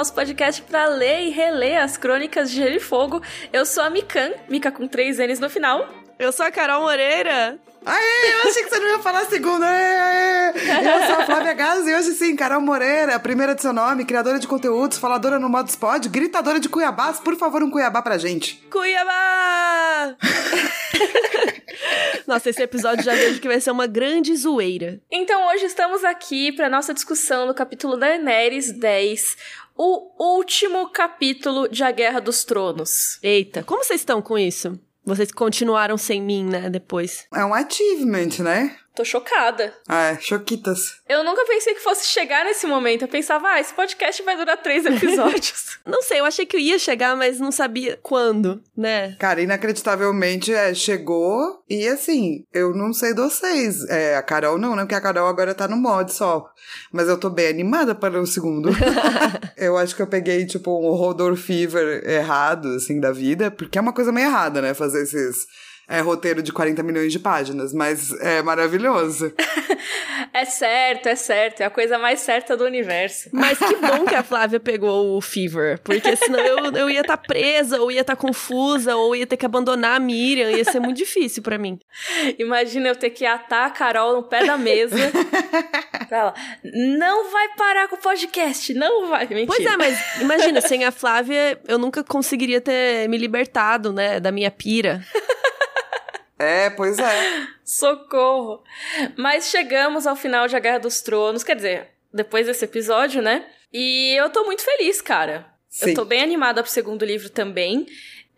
nosso podcast para ler e reler as crônicas de Gelo e Fogo. Eu sou a Mikan, Mika com três N's no final. Eu sou a Carol Moreira. Aê, eu achei que você não ia falar a segunda. Aê, aê. Eu sou a Flávia Gás e hoje sim, Carol Moreira, primeira de seu nome, criadora de conteúdos, faladora no modo Spod, gritadora de Cuiabá. Por favor, um Cuiabá pra gente. Cuiabá! Nossa, esse episódio já vejo que vai ser uma grande zoeira. Então hoje estamos aqui para nossa discussão do capítulo Daenerys 10, o último capítulo de A Guerra dos Tronos. Eita, como vocês estão com isso? Vocês continuaram sem mim, né, depois. É um achievement, né? Tô chocada. Ah, é, choquitas. Eu nunca pensei que fosse chegar nesse momento. Eu pensava, ah, esse podcast vai durar três episódios. não sei, eu achei que eu ia chegar, mas não sabia quando, né? Cara, inacreditavelmente, é, chegou e assim, eu não sei de vocês. É, a Carol não, né? Porque a Carol agora tá no mod só. Mas eu tô bem animada para o segundo. eu acho que eu peguei, tipo, um Rodor Fever errado, assim, da vida, porque é uma coisa meio errada, né? Fazer esses é roteiro de 40 milhões de páginas, mas é maravilhoso. é certo, é certo. É a coisa mais certa do universo. Mas que bom que a Flávia pegou o Fever, porque senão eu, eu ia estar tá presa, ou ia estar tá confusa, ou ia ter que abandonar a Miriam, ia ser muito difícil para mim. Imagina eu ter que atar a Carol no pé da mesa. pra ela, não vai parar com o podcast, não vai. Mentira. Pois é, mas imagina, sem a Flávia, eu nunca conseguiria ter me libertado, né, da minha pira. É, pois é. Socorro! Mas chegamos ao final de A Guerra dos Tronos, quer dizer, depois desse episódio, né? E eu tô muito feliz, cara. Sim. Eu tô bem animada pro segundo livro também.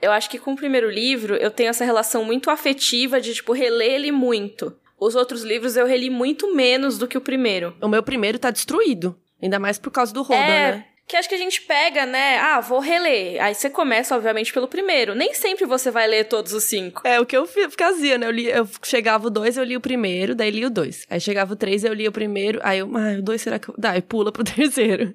Eu acho que com o primeiro livro eu tenho essa relação muito afetiva de, tipo, reler ele muito. Os outros livros eu reli muito menos do que o primeiro. O meu primeiro tá destruído. Ainda mais por causa do Roda, é, né? Que acho que a gente pega, né? Ah, vou reler. Aí você começa, obviamente, pelo primeiro. Nem sempre você vai ler todos os cinco. É, o que eu fazia, né? Eu, li, eu chegava o dois, eu li o primeiro, daí li o dois. Aí chegava o três, eu li o primeiro. Aí eu, ah, o dois será que eu... Daí pula pro terceiro.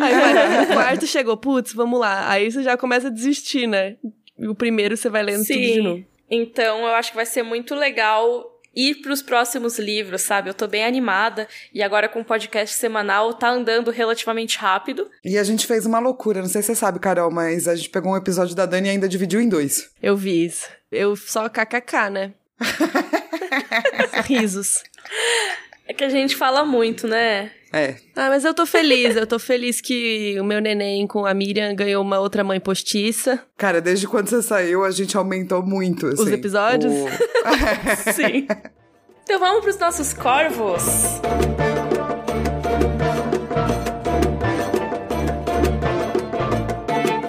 aí o quarto chegou, putz, vamos lá. Aí você já começa a desistir, né? O primeiro você vai lendo Sim. tudo de novo. Então, eu acho que vai ser muito legal ir para os próximos livros, sabe? Eu tô bem animada e agora com o podcast semanal tá andando relativamente rápido. E a gente fez uma loucura, não sei se você sabe, Carol, mas a gente pegou um episódio da Dani e ainda dividiu em dois. Eu vi isso. Eu só kkk, né? Risos. É que a gente fala muito, né? É. Ah, mas eu tô feliz. Eu tô feliz que o meu neném com a Miriam ganhou uma outra mãe postiça. Cara, desde quando você saiu, a gente aumentou muito, assim. Os episódios? O... Sim. Então vamos pros nossos corvos.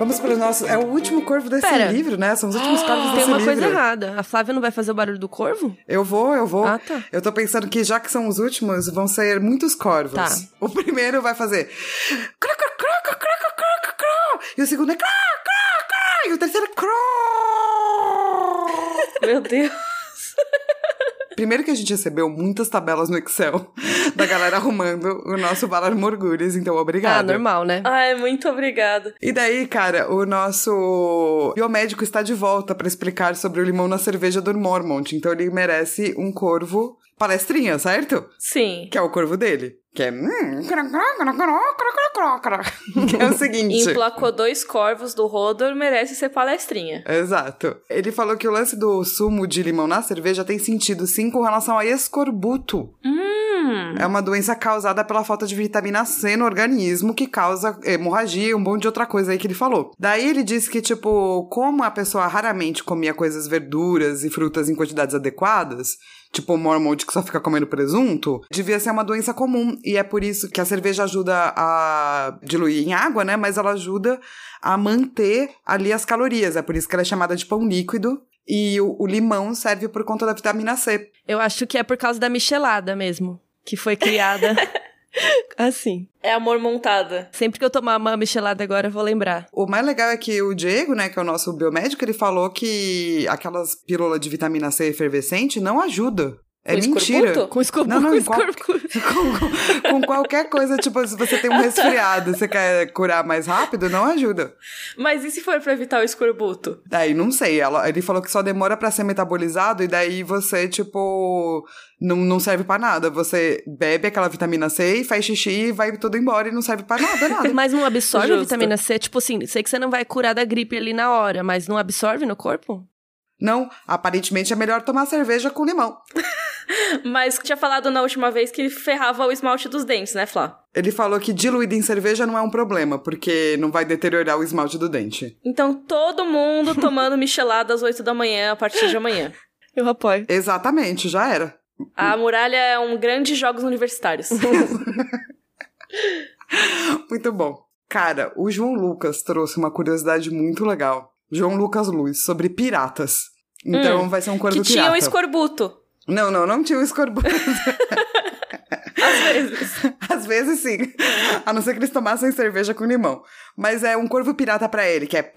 Vamos para os nossos. É o último corvo desse Pera. livro, né? São os últimos ah, corvos desse livro. Tem uma coisa errada. A Flávia não vai fazer o barulho do corvo? Eu vou, eu vou. Ah, tá. Eu tô pensando que já que são os últimos, vão ser muitos corvos. Tá. O primeiro vai fazer. E o segundo é. E o terceiro é. Meu Deus. Primeiro que a gente recebeu muitas tabelas no Excel da galera arrumando o nosso Valar Morgulhos, então obrigada. Ah, normal, né? Ai, muito obrigada. E daí, cara, o nosso biomédico está de volta para explicar sobre o limão na cerveja do Mormont, então ele merece um corvo palestrinha, certo? Sim. Que é o corvo dele. Que é. que é o seguinte. Emplacou dois corvos do Rodor, merece ser palestrinha. Exato. Ele falou que o lance do sumo de limão na cerveja tem sentido sim com relação a escorbuto. Hum. É uma doença causada pela falta de vitamina C no organismo que causa hemorragia e um monte de outra coisa aí que ele falou. Daí ele disse que, tipo, como a pessoa raramente comia coisas verduras e frutas em quantidades adequadas, tipo o Mormont que só fica comendo presunto, devia ser uma doença comum. E é por isso que a cerveja ajuda a diluir em água, né? Mas ela ajuda a manter ali as calorias. É por isso que ela é chamada de pão líquido. E o, o limão serve por conta da vitamina C. Eu acho que é por causa da michelada mesmo, que foi criada. Assim. É amor montada. Sempre que eu tomar uma michelada agora, eu vou lembrar. O mais legal é que o Diego, né, que é o nosso biomédico, ele falou que aquelas pílulas de vitamina C efervescente não ajuda. É com mentira. Escorbuto? Com escorbuto. Não, não, com, com, com, com, Qualquer coisa, tipo, se você tem um resfriado, você quer curar mais rápido, não ajuda. Mas e se for pra evitar o escorbuto? Daí, não sei. Ela, ele falou que só demora para ser metabolizado e daí você, tipo, não, não serve para nada. Você bebe aquela vitamina C, faz xixi, vai tudo embora e não serve para nada, nada. mas não absorve Justo. a vitamina C? Tipo assim, sei que você não vai curar da gripe ali na hora, mas não absorve no corpo? Não, aparentemente é melhor tomar cerveja com limão. Mas tinha falado na última vez que ferrava o esmalte dos dentes, né, Flá? Ele falou que diluído em cerveja não é um problema, porque não vai deteriorar o esmalte do dente. Então todo mundo tomando michelada às 8 da manhã a partir de amanhã. Eu apoio. Exatamente, já era. A muralha é um grande jogos universitários. muito bom. Cara, o João Lucas trouxe uma curiosidade muito legal. João Lucas Luz, sobre piratas. Então hum, vai ser um corvo que pirata. tinha um escorbuto. Não, não, não tinha um escorbuto. Às vezes. Às vezes sim. A não ser que eles tomassem cerveja com limão. Mas é um corvo pirata para ele, que é.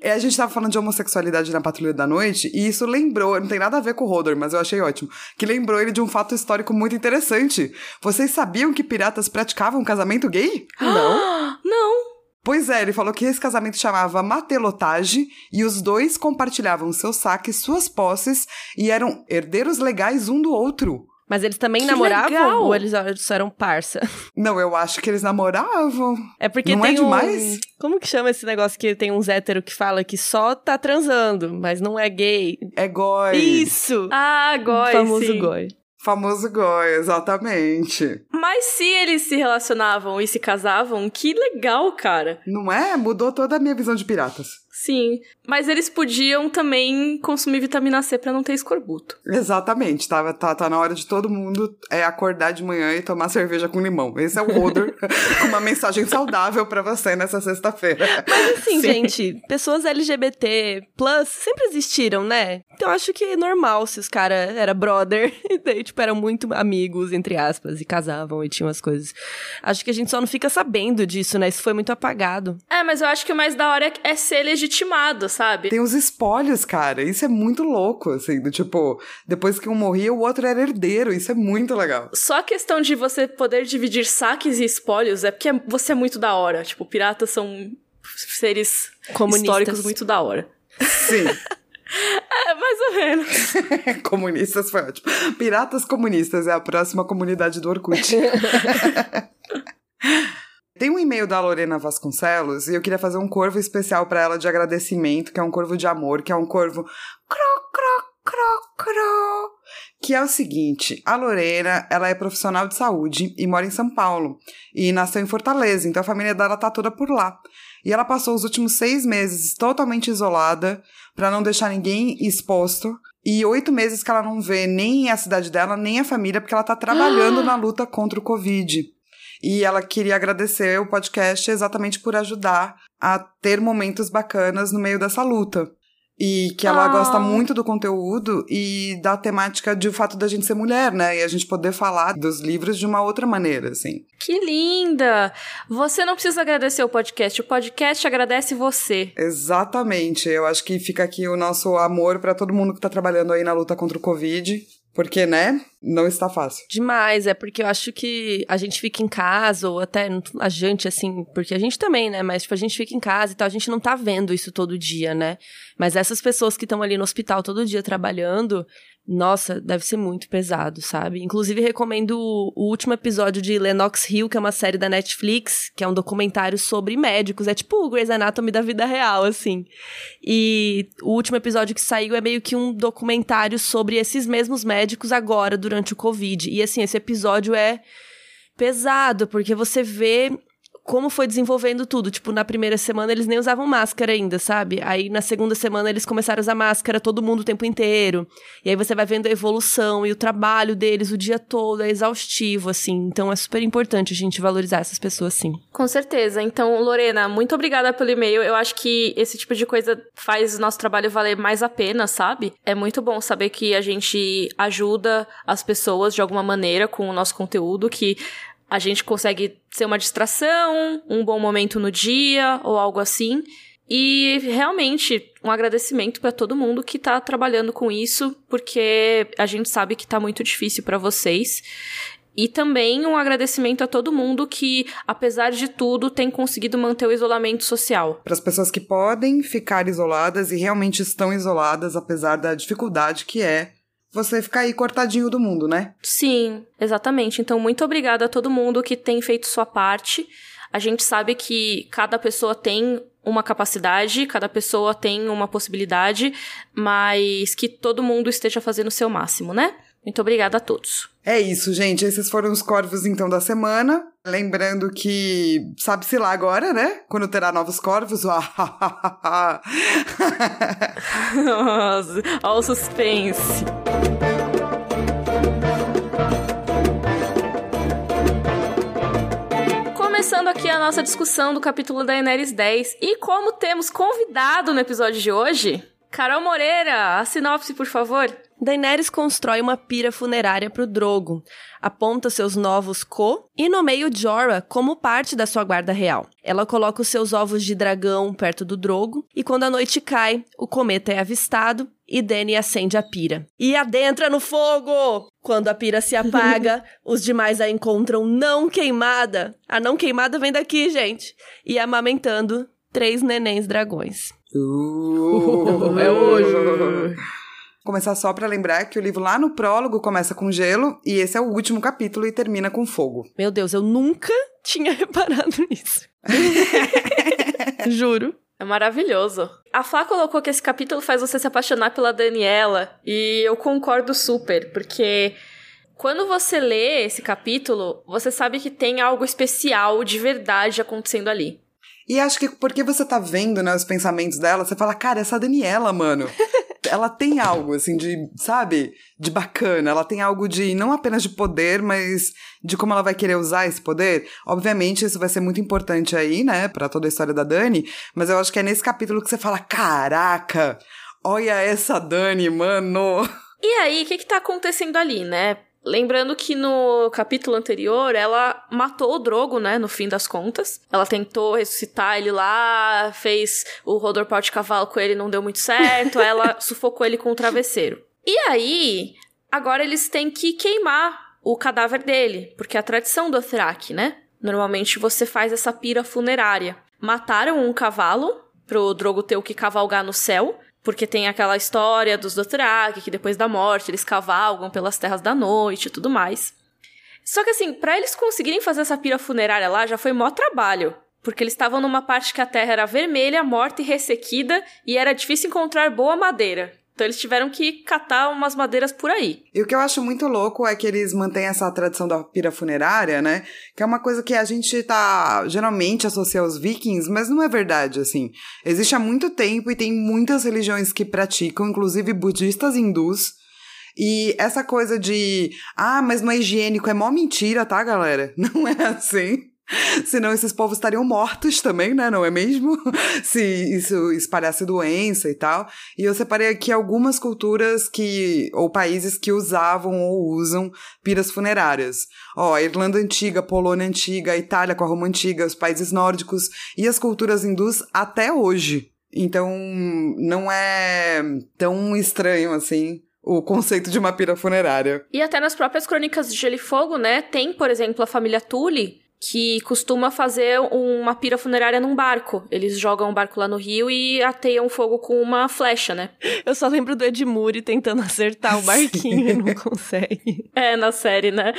é, a gente tava falando de homossexualidade na Patrulha da Noite, e isso lembrou, não tem nada a ver com o Hodor, mas eu achei ótimo, que lembrou ele de um fato histórico muito interessante. Vocês sabiam que piratas praticavam casamento gay? Não. não. Pois é, ele falou que esse casamento chamava matelotage e os dois compartilhavam seus saques, suas posses e eram herdeiros legais um do outro. Mas eles também que namoravam legal. ou eles só eram parça? Não, eu acho que eles namoravam. É porque não tem é demais? Um... Como que chama esse negócio que tem uns héteros que fala que só tá transando, mas não é gay? É goi. Isso! Ah, goi, O famoso sim. goi. Famoso goi, exatamente. Mas se eles se relacionavam e se casavam, que legal, cara. Não é? Mudou toda a minha visão de piratas. Sim, mas eles podiam também consumir vitamina C para não ter escorbuto. Exatamente, tá, tá, tá na hora de todo mundo é, acordar de manhã e tomar cerveja com limão. Esse é o Rodor com uma mensagem saudável para você nessa sexta-feira. Mas assim, Sim. gente, pessoas LGBT plus sempre existiram, né? Então acho que é normal se os caras eram brother e daí, tipo, eram muito amigos, entre aspas, e casavam e tinham as coisas. Acho que a gente só não fica sabendo disso, né? Isso foi muito apagado. É, mas eu acho que o mais da hora é ser legítimo legitimado, sabe? Tem os espólios, cara. Isso é muito louco, assim, do tipo, depois que um morria, o outro era herdeiro. Isso é muito legal. Só a questão de você poder dividir saques e espólios é porque você é muito da hora. Tipo, piratas são seres Comunistas. históricos muito da hora. Sim. É, mais ou menos. comunistas foi ótimo. Piratas comunistas é a próxima comunidade do Orkut. Tem um e-mail da Lorena Vasconcelos e eu queria fazer um corvo especial para ela de agradecimento, que é um corvo de amor, que é um corvo cro, cro, cro, cro, que é o seguinte, a Lorena, ela é profissional de saúde e mora em São Paulo e nasceu em Fortaleza, então a família dela tá toda por lá. E ela passou os últimos seis meses totalmente isolada para não deixar ninguém exposto e oito meses que ela não vê nem a cidade dela, nem a família, porque ela tá trabalhando na luta contra o Covid. E ela queria agradecer o podcast exatamente por ajudar a ter momentos bacanas no meio dessa luta. E que ela oh. gosta muito do conteúdo e da temática de o fato da gente ser mulher, né? E a gente poder falar dos livros de uma outra maneira, assim. Que linda! Você não precisa agradecer o podcast, o podcast agradece você. Exatamente. Eu acho que fica aqui o nosso amor para todo mundo que tá trabalhando aí na luta contra o Covid. Porque, né? Não está fácil. Demais, é porque eu acho que a gente fica em casa, ou até a gente, assim, porque a gente também, né? Mas, tipo, a gente fica em casa e tal, a gente não tá vendo isso todo dia, né? Mas essas pessoas que estão ali no hospital todo dia trabalhando, nossa, deve ser muito pesado, sabe? Inclusive, recomendo o, último episódio de Lennox Hill, que é uma série da Netflix, que é um documentário sobre médicos. É tipo o Grey's Anatomy da vida real, assim. E o último episódio que saiu é meio que um documentário sobre esses mesmos médicos agora, durante o Covid. E, assim, esse episódio é pesado, porque você vê como foi desenvolvendo tudo. Tipo, na primeira semana eles nem usavam máscara ainda, sabe? Aí na segunda semana eles começaram a usar máscara todo mundo o tempo inteiro. E aí você vai vendo a evolução e o trabalho deles o dia todo, é exaustivo, assim. Então é super importante a gente valorizar essas pessoas, sim. Com certeza. Então, Lorena, muito obrigada pelo e-mail. Eu acho que esse tipo de coisa faz o nosso trabalho valer mais a pena, sabe? É muito bom saber que a gente ajuda as pessoas de alguma maneira com o nosso conteúdo, que a gente consegue ser uma distração, um bom momento no dia ou algo assim. E realmente um agradecimento para todo mundo que tá trabalhando com isso, porque a gente sabe que tá muito difícil para vocês. E também um agradecimento a todo mundo que, apesar de tudo, tem conseguido manter o isolamento social. Para as pessoas que podem ficar isoladas e realmente estão isoladas, apesar da dificuldade que é você ficar aí cortadinho do mundo, né? Sim, exatamente. Então, muito obrigada a todo mundo que tem feito sua parte. A gente sabe que cada pessoa tem uma capacidade, cada pessoa tem uma possibilidade, mas que todo mundo esteja fazendo o seu máximo, né? Muito obrigada a todos. É isso, gente. Esses foram os corvos, então, da semana. Lembrando que sabe-se lá agora, né? Quando terá novos corvos. Olha o suspense. Começando aqui a nossa discussão do capítulo da Daenerys 10. E como temos convidado no episódio de hoje, Carol Moreira, a sinopse, por favor. Daenerys constrói uma pira funerária para o Drogo, aponta seus novos co e nomeia o Jorah como parte da sua guarda real. Ela coloca os seus ovos de dragão perto do Drogo e quando a noite cai, o cometa é avistado e Dany acende a pira. E adentra no fogo! Quando a pira se apaga, os demais a encontram não queimada. A não queimada vem daqui, gente. E amamentando três nenéns dragões. Uh, é hoje! começar só para lembrar que o livro lá no prólogo começa com gelo e esse é o último capítulo e termina com fogo. Meu Deus, eu nunca tinha reparado nisso. Juro. É maravilhoso. A Flá colocou que esse capítulo faz você se apaixonar pela Daniela e eu concordo super, porque quando você lê esse capítulo, você sabe que tem algo especial de verdade acontecendo ali. E acho que porque você tá vendo, né, os pensamentos dela, você fala, cara, essa Daniela, mano. ela tem algo, assim, de, sabe, de bacana. Ela tem algo de, não apenas de poder, mas de como ela vai querer usar esse poder. Obviamente, isso vai ser muito importante aí, né, para toda a história da Dani. Mas eu acho que é nesse capítulo que você fala: caraca, olha essa Dani, mano. E aí, o que que tá acontecendo ali, né? Lembrando que no capítulo anterior ela matou o Drogo, né? No fim das contas. Ela tentou ressuscitar ele lá, fez o rodor de cavalo com ele, não deu muito certo. ela sufocou ele com o travesseiro. E aí, agora eles têm que queimar o cadáver dele, porque é a tradição do Othrak, né? Normalmente você faz essa pira funerária. Mataram um cavalo pro Drogo ter o que cavalgar no céu. Porque tem aquela história dos Dothraki, que depois da morte eles cavalgam pelas terras da noite e tudo mais. Só que assim, para eles conseguirem fazer essa pira funerária lá já foi mó trabalho. Porque eles estavam numa parte que a terra era vermelha, morta e ressequida, e era difícil encontrar boa madeira. Então eles tiveram que catar umas madeiras por aí. E o que eu acho muito louco é que eles mantêm essa tradição da pira funerária, né? Que é uma coisa que a gente tá geralmente associa aos vikings, mas não é verdade, assim. Existe há muito tempo e tem muitas religiões que praticam, inclusive budistas e hindus. E essa coisa de, ah, mas não é higiênico, é mó mentira, tá, galera? Não é assim. Senão esses povos estariam mortos também, né? Não é mesmo? Se isso espalhasse doença e tal. E eu separei aqui algumas culturas que, ou países que usavam ou usam piras funerárias. Ó, a Irlanda Antiga, Polônia Antiga, a Itália com a Roma Antiga, os países nórdicos e as culturas hindus até hoje. Então, não é tão estranho assim o conceito de uma pira funerária. E até nas próprias crônicas de Gelo e Fogo, né? Tem, por exemplo, a família Tully, que costuma fazer uma pira funerária num barco. Eles jogam um barco lá no rio e ateiam fogo com uma flecha, né? Eu só lembro do Edmure tentando acertar o barquinho Sim. e não consegue. É, na série, né?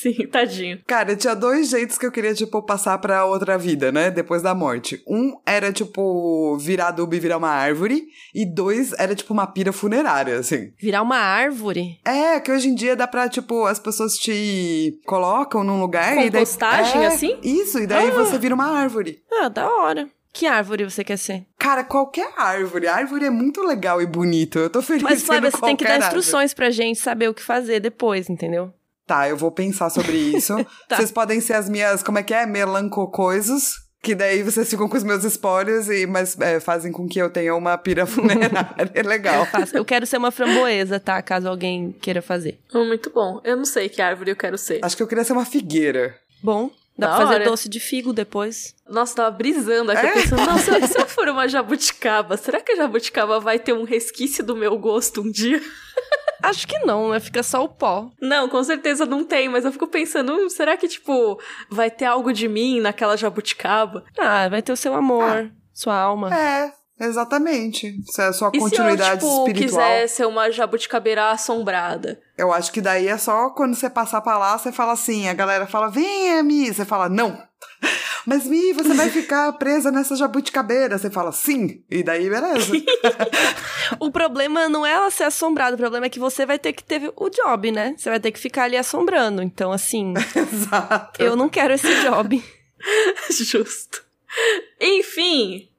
Sim, tadinho. Cara, tinha dois jeitos que eu queria, tipo, passar pra outra vida, né? Depois da morte. Um era, tipo, virar adubo e virar uma árvore. E dois era, tipo, uma pira funerária, assim. Virar uma árvore? É, que hoje em dia dá pra, tipo, as pessoas te colocam num lugar Compostar e daí é, assim? Isso, e daí ah. você vira uma árvore. Ah, da hora. Que árvore você quer ser? Cara, qualquer árvore. A árvore é muito legal e bonito. Eu tô feliz Mas, Flávia, você tem que dar árvore. instruções pra gente saber o que fazer depois, entendeu? Tá, eu vou pensar sobre isso. tá. Vocês podem ser as minhas, como é que é? Melancocoisas. Que daí vocês ficam com os meus espólios, e, mas é, fazem com que eu tenha uma pira funerária. É legal. Eu quero ser uma framboesa, tá? Caso alguém queira fazer. Oh, muito bom. Eu não sei que árvore eu quero ser. Acho que eu queria ser uma figueira. Bom, Dá da pra fazer doce de figo depois. Nossa, tava brisando aqui, é? pensando, nossa, se eu for uma jabuticaba, será que a jabuticaba vai ter um resquício do meu gosto um dia? Acho que não, né? Fica só o pó. Não, com certeza não tem, mas eu fico pensando, hum, será que, tipo, vai ter algo de mim naquela jabuticaba? Ah, vai ter o seu amor, ah. sua alma. É, Exatamente. Isso é a sua e continuidade se eu, tipo, espiritual. quiser ser uma jabuticabeira assombrada? Eu acho que daí é só quando você passar pra lá, você fala assim, a galera fala, vem, Mi. Você fala, não. Mas, Mi, você vai ficar presa nessa jabuticabeira. Você fala, sim. E daí, beleza. o problema não é ela ser assombrada, o problema é que você vai ter que ter o job, né? Você vai ter que ficar ali assombrando. Então, assim... Exato. Eu não quero esse job. Justo. Enfim,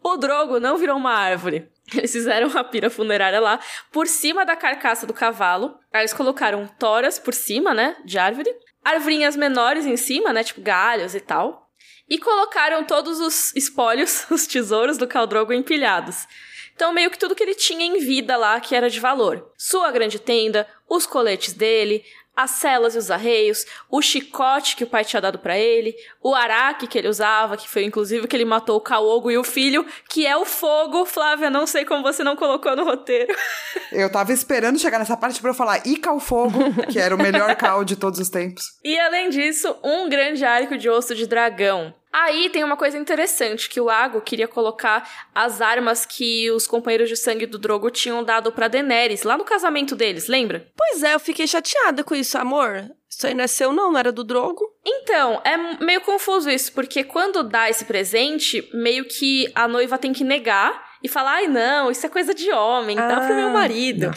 o Drogo não virou uma árvore. Eles fizeram uma pira funerária lá, por cima da carcaça do cavalo. Aí eles colocaram toras por cima, né, de árvore. Arvorinhas menores em cima, né, tipo galhos e tal. E colocaram todos os espólios, os tesouros do Caldrogo empilhados. Então, meio que tudo que ele tinha em vida lá que era de valor. Sua grande tenda, os coletes dele, as celas e os arreios, o chicote que o pai tinha dado para ele, o araque que ele usava, que foi inclusive que ele matou o Kaogo e o filho, que é o fogo. Flávia, não sei como você não colocou no roteiro. Eu tava esperando chegar nessa parte para eu falar Ica o fogo, que era o melhor cal de todos os tempos. E além disso, um grande arco de osso de dragão. Aí tem uma coisa interessante, que o Ago queria colocar as armas que os companheiros de sangue do Drogo tinham dado para Daenerys, lá no casamento deles, lembra? Pois é, eu fiquei chateada com isso, amor. Isso aí não é seu não, não era do Drogo? Então, é meio confuso isso, porque quando dá esse presente, meio que a noiva tem que negar e falar, ai não, isso é coisa de homem, dá ah, pro meu ah, marido.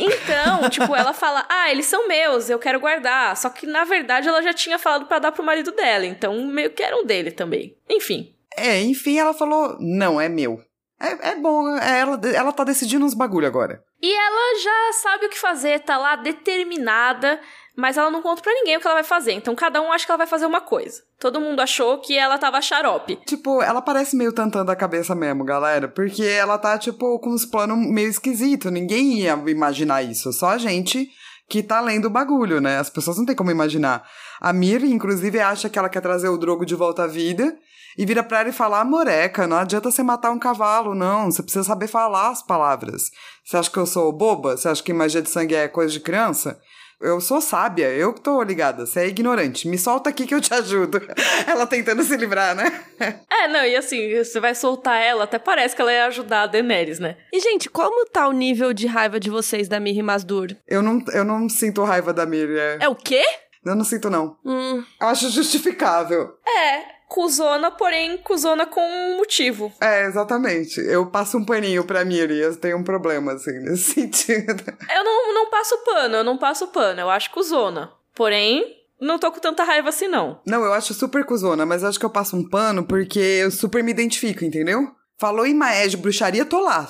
Então, tipo, ela fala, ah, eles são meus, eu quero guardar. Só que, na verdade, ela já tinha falado para dar pro marido dela, então meio que eram dele também. Enfim. É, enfim, ela falou, não, é meu. É, é bom, é, ela, ela tá decidindo uns bagulho agora. E ela já sabe o que fazer, tá lá determinada mas ela não conta para ninguém o que ela vai fazer. Então cada um acha que ela vai fazer uma coisa. Todo mundo achou que ela tava xarope. Tipo, ela parece meio tantando a cabeça mesmo, galera. Porque ela tá, tipo, com uns planos meio esquisitos. Ninguém ia imaginar isso. Só a gente que tá lendo o bagulho, né? As pessoas não têm como imaginar. A Mir, inclusive, acha que ela quer trazer o Drogo de volta à vida. E vira pra ela e fala, ah, moreca, não adianta você matar um cavalo, não. Você precisa saber falar as palavras. Você acha que eu sou boba? Você acha que magia de sangue é coisa de criança? Eu sou sábia, eu que tô ligada. Você é ignorante. Me solta aqui que eu te ajudo. ela tentando se livrar, né? é, não, e assim, você vai soltar ela, até parece que ela ia ajudar a Daenerys, né? E, gente, como tá o nível de raiva de vocês da Miri Masdur? Eu não, eu não sinto raiva da Miri. É, é o quê? Eu não sinto, não. Hum. Acho justificável. É, cuzona, porém cuzona com um motivo. É, exatamente. Eu passo um paninho pra Miriam, tenho um problema, assim, nesse sentido. Eu não, não passo pano, eu não passo pano, eu acho cuzona. Porém, não tô com tanta raiva assim, não. Não, eu acho super cuzona, mas acho que eu passo um pano porque eu super me identifico, entendeu? Falou em Maé de bruxaria, tô lá.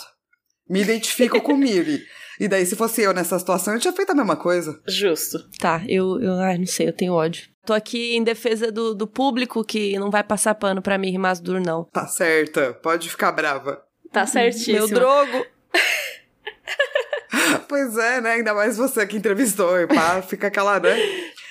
Me identifico com Miri. E daí, se fosse eu nessa situação, eu tinha feito a mesma coisa. Justo. Tá, eu, eu ai, não sei, eu tenho ódio. Tô aqui em defesa do, do público que não vai passar pano pra mim, Masdur, não. Tá certa, pode ficar brava. Tá certíssimo. Meu drogo. pois é, né? Ainda mais você que entrevistou e pá, fica aquela, né?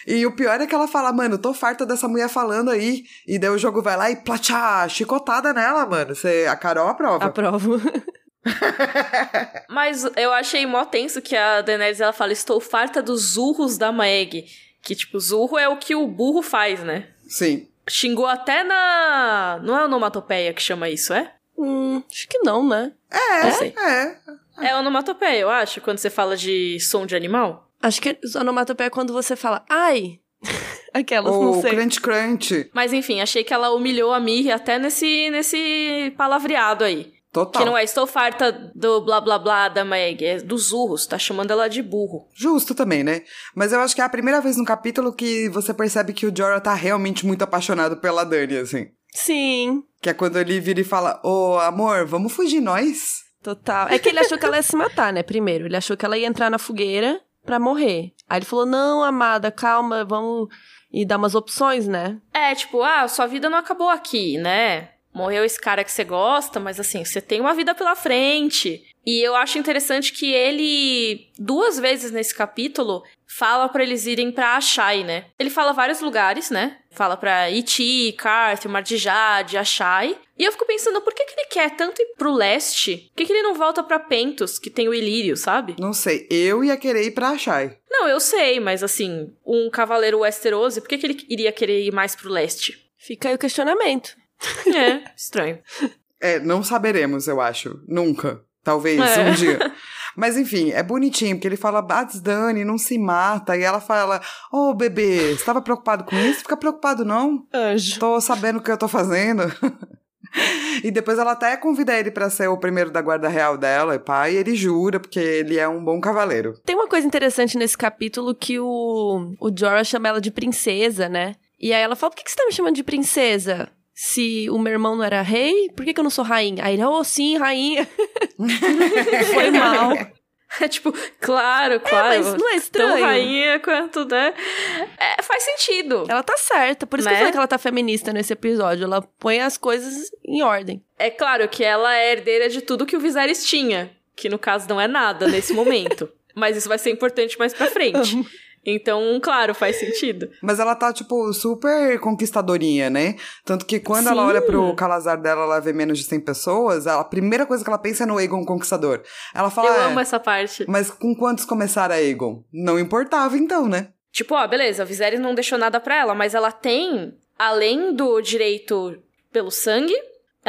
E o pior é que ela fala, mano, tô farta dessa mulher falando aí. E daí o jogo vai lá e platá, chicotada nela, mano. Você, a Carol aprova. Aprovo. Mas eu achei mó tenso que a Daenerys ela fala: Estou farta dos urros da Meg. Que, tipo, zurro é o que o burro faz, né? Sim. Xingou até na. Não é onomatopeia que chama isso, é? Hum, acho que não, né? É, é. É onomatopeia, eu acho, quando você fala de som de animal. Acho que onomatopeia é quando você fala ai. Aquelas, Ou não sei. crunch crunch. Mas enfim, achei que ela humilhou a Mir até nesse, nesse palavreado aí. Total. Que não é estou farta do blá blá blá da Meg, é dos urros, tá chamando ela de burro. Justo também, né? Mas eu acho que é a primeira vez no capítulo que você percebe que o Jorah tá realmente muito apaixonado pela Dani, assim. Sim. Que é quando ele vira e fala: Ô, oh, amor, vamos fugir nós? Total. É que ele achou que ela ia se matar, né? Primeiro. Ele achou que ela ia entrar na fogueira pra morrer. Aí ele falou: Não, amada, calma, vamos. E dar umas opções, né? É, tipo, ah, sua vida não acabou aqui, né? Morreu esse cara que você gosta, mas assim, você tem uma vida pela frente. E eu acho interessante que ele, duas vezes nesse capítulo, fala para eles irem pra Ashai, né? Ele fala vários lugares, né? Fala pra Iti, Carthel, Martijade, Ashai. E eu fico pensando, por que, que ele quer tanto ir pro leste? Por que, que ele não volta pra Pentos, que tem o Ilírio, sabe? Não sei, eu ia querer ir pra Ashai. Não, eu sei, mas assim, um cavaleiro Westerosi, por que, que ele iria querer ir mais pro leste? Fica aí o questionamento. É, estranho. É, não saberemos, eu acho. Nunca. Talvez, é. um dia. Mas enfim, é bonitinho, porque ele fala, Bats Dani, não se mata. E ela fala, ô oh, bebê, você tava preocupado com isso? Fica preocupado não. Anjo. Tô sabendo o que eu tô fazendo. e depois ela até convida ele para ser o primeiro da guarda real dela, e pai, ele jura, porque ele é um bom cavaleiro. Tem uma coisa interessante nesse capítulo que o, o Jorah chama ela de princesa, né? E aí ela fala, por que, que você tá me chamando de princesa? Se o meu irmão não era rei, por que, que eu não sou rainha? Aí ele, oh, sim, rainha. Foi mal. É tipo, claro, claro. É, mas não é estranho. Tão rainha quanto, né? É, faz sentido. Ela tá certa. Por isso né? que eu né? falei que ela tá feminista nesse episódio. Ela põe as coisas em ordem. É claro que ela é herdeira de tudo que o Viserys tinha. Que no caso não é nada nesse momento. Mas isso vai ser importante mais pra frente. Então, claro, faz sentido. Mas ela tá, tipo, super conquistadorinha, né? Tanto que quando Sim. ela olha pro calazar dela, ela vê menos de 100 pessoas, a primeira coisa que ela pensa é no Aegon Conquistador. Ela fala... Eu é, amo essa parte. Mas com quantos começaram a Aegon? Não importava, então, né? Tipo, ó, beleza, a Viserys não deixou nada pra ela, mas ela tem, além do direito pelo sangue,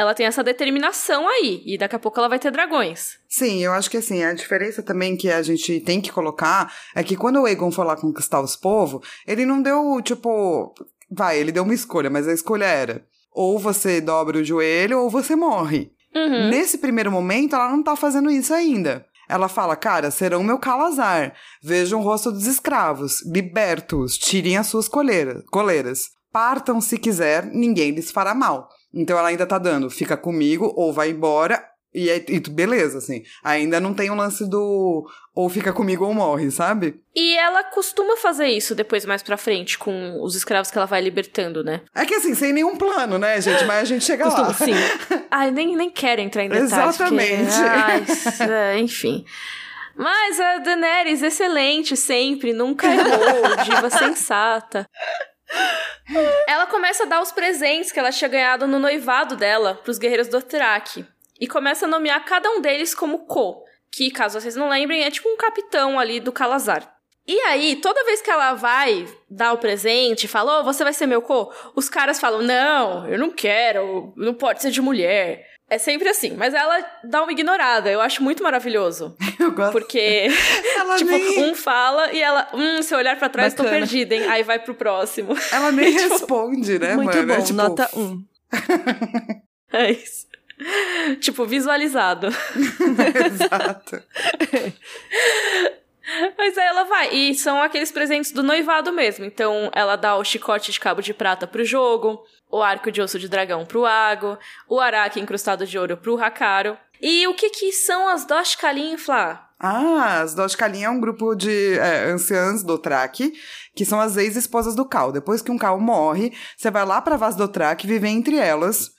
ela tem essa determinação aí. E daqui a pouco ela vai ter dragões. Sim, eu acho que assim, a diferença também que a gente tem que colocar é que quando o Aegon foi lá conquistar os povos, ele não deu, tipo. Vai, ele deu uma escolha, mas a escolha era: ou você dobra o joelho ou você morre. Uhum. Nesse primeiro momento, ela não tá fazendo isso ainda. Ela fala, cara, serão meu calazar. Vejam o rosto dos escravos. Libertos. Tirem as suas coleiras. coleiras. Partam se quiser, ninguém lhes fará mal. Então ela ainda tá dando, fica comigo ou vai embora. E, e beleza, assim. Ainda não tem o um lance do ou fica comigo ou morre, sabe? E ela costuma fazer isso depois mais pra frente, com os escravos que ela vai libertando, né? É que assim, sem nenhum plano, né, gente? Mas a gente chega costuma, lá. Sim. Ai, nem, nem quero entrar em detalhes. Exatamente. Porque, ai, enfim. Mas a Daenerys, excelente sempre, nunca errou, diva sensata. Ela começa a dar os presentes que ela tinha ganhado no noivado dela pros guerreiros do Dothraki. E começa a nomear cada um deles como Ko, que, caso vocês não lembrem, é tipo um capitão ali do Calazar. E aí, toda vez que ela vai dar o presente, fala, oh, você vai ser meu Ko, os caras falam, não, eu não quero, não pode ser de mulher. É sempre assim, mas ela dá uma ignorada. Eu acho muito maravilhoso. Eu gosto. Porque, tipo, nem... um fala e ela, hum, se eu olhar pra trás, Bacana. tô perdida, hein? Aí vai pro próximo. Ela nem tipo, responde, né, muito mano? Muito é bom, é, tipo... nota 1. Um. é isso. tipo, visualizado. Exato. Mas aí ela vai. E são aqueles presentes do noivado mesmo. Então ela dá o chicote de cabo de prata pro jogo, o arco de osso de dragão pro Ago, o araque encrustado de ouro pro Hakaro. E o que que são as Doshkalin, Flá? Ah, as Doshkalin é um grupo de é, anciãs do Track, que são as ex-esposas do Cal. Depois que um Cal morre, você vai lá pra Vaz do Track, viver entre elas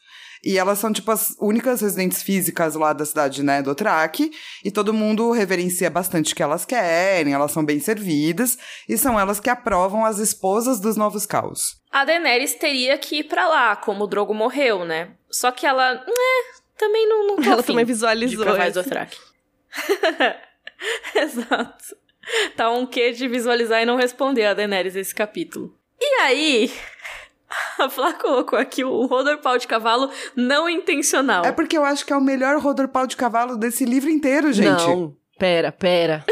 e elas são, tipo, as únicas residentes físicas lá da cidade, né, do Track. E todo mundo reverencia bastante o que elas querem, elas são bem servidas. E são elas que aprovam as esposas dos novos caos. A Daenerys teria que ir pra lá, como o Drogo morreu, né? Só que ela, né, também não, não Ela também visualizou. De do Track. Exato. Tá um quê de visualizar e não responder a Daenerys esse capítulo. E aí, a Flá colocou aqui o rodor pau de cavalo não intencional. É porque eu acho que é o melhor rodor pau de cavalo desse livro inteiro, gente. Não, pera, pera.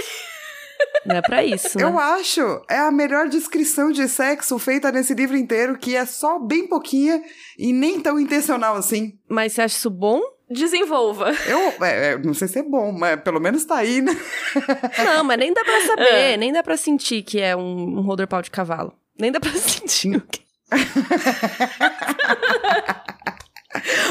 Não é pra isso, né? Eu acho. É a melhor descrição de sexo feita nesse livro inteiro, que é só bem pouquinha e nem tão intencional assim. Mas você acha isso bom? Desenvolva. Eu é, é não sei se é bom, mas pelo menos tá aí, né? Não, mas nem dá pra saber, é. nem dá pra sentir que é um, um rodor pau de cavalo. Nem dá pra sentir.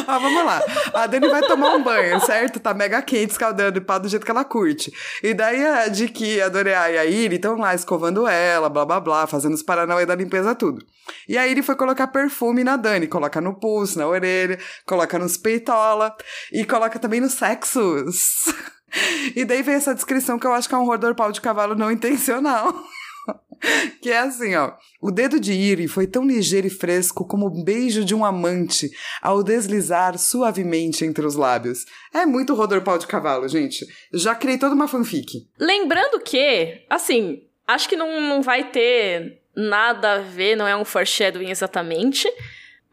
Ó, vamos lá. A Dani vai tomar um banho, certo? Tá mega quente, escaldando e pá, do jeito que ela curte. E daí a de que a Doreá e a Iri estão lá escovando ela, blá blá blá, fazendo os paranauê da limpeza, tudo. E a Iri foi colocar perfume na Dani, coloca no pulso, na orelha, coloca nos peitola e coloca também nos sexos. E daí vem essa descrição que eu acho que é um rodor pau de cavalo não intencional. que é assim, ó. O dedo de Iri foi tão ligeiro e fresco como o beijo de um amante ao deslizar suavemente entre os lábios. É muito rodor pau de cavalo, gente. Já criei toda uma fanfic. Lembrando que, assim, acho que não, não vai ter nada a ver, não é um foreshadowing exatamente,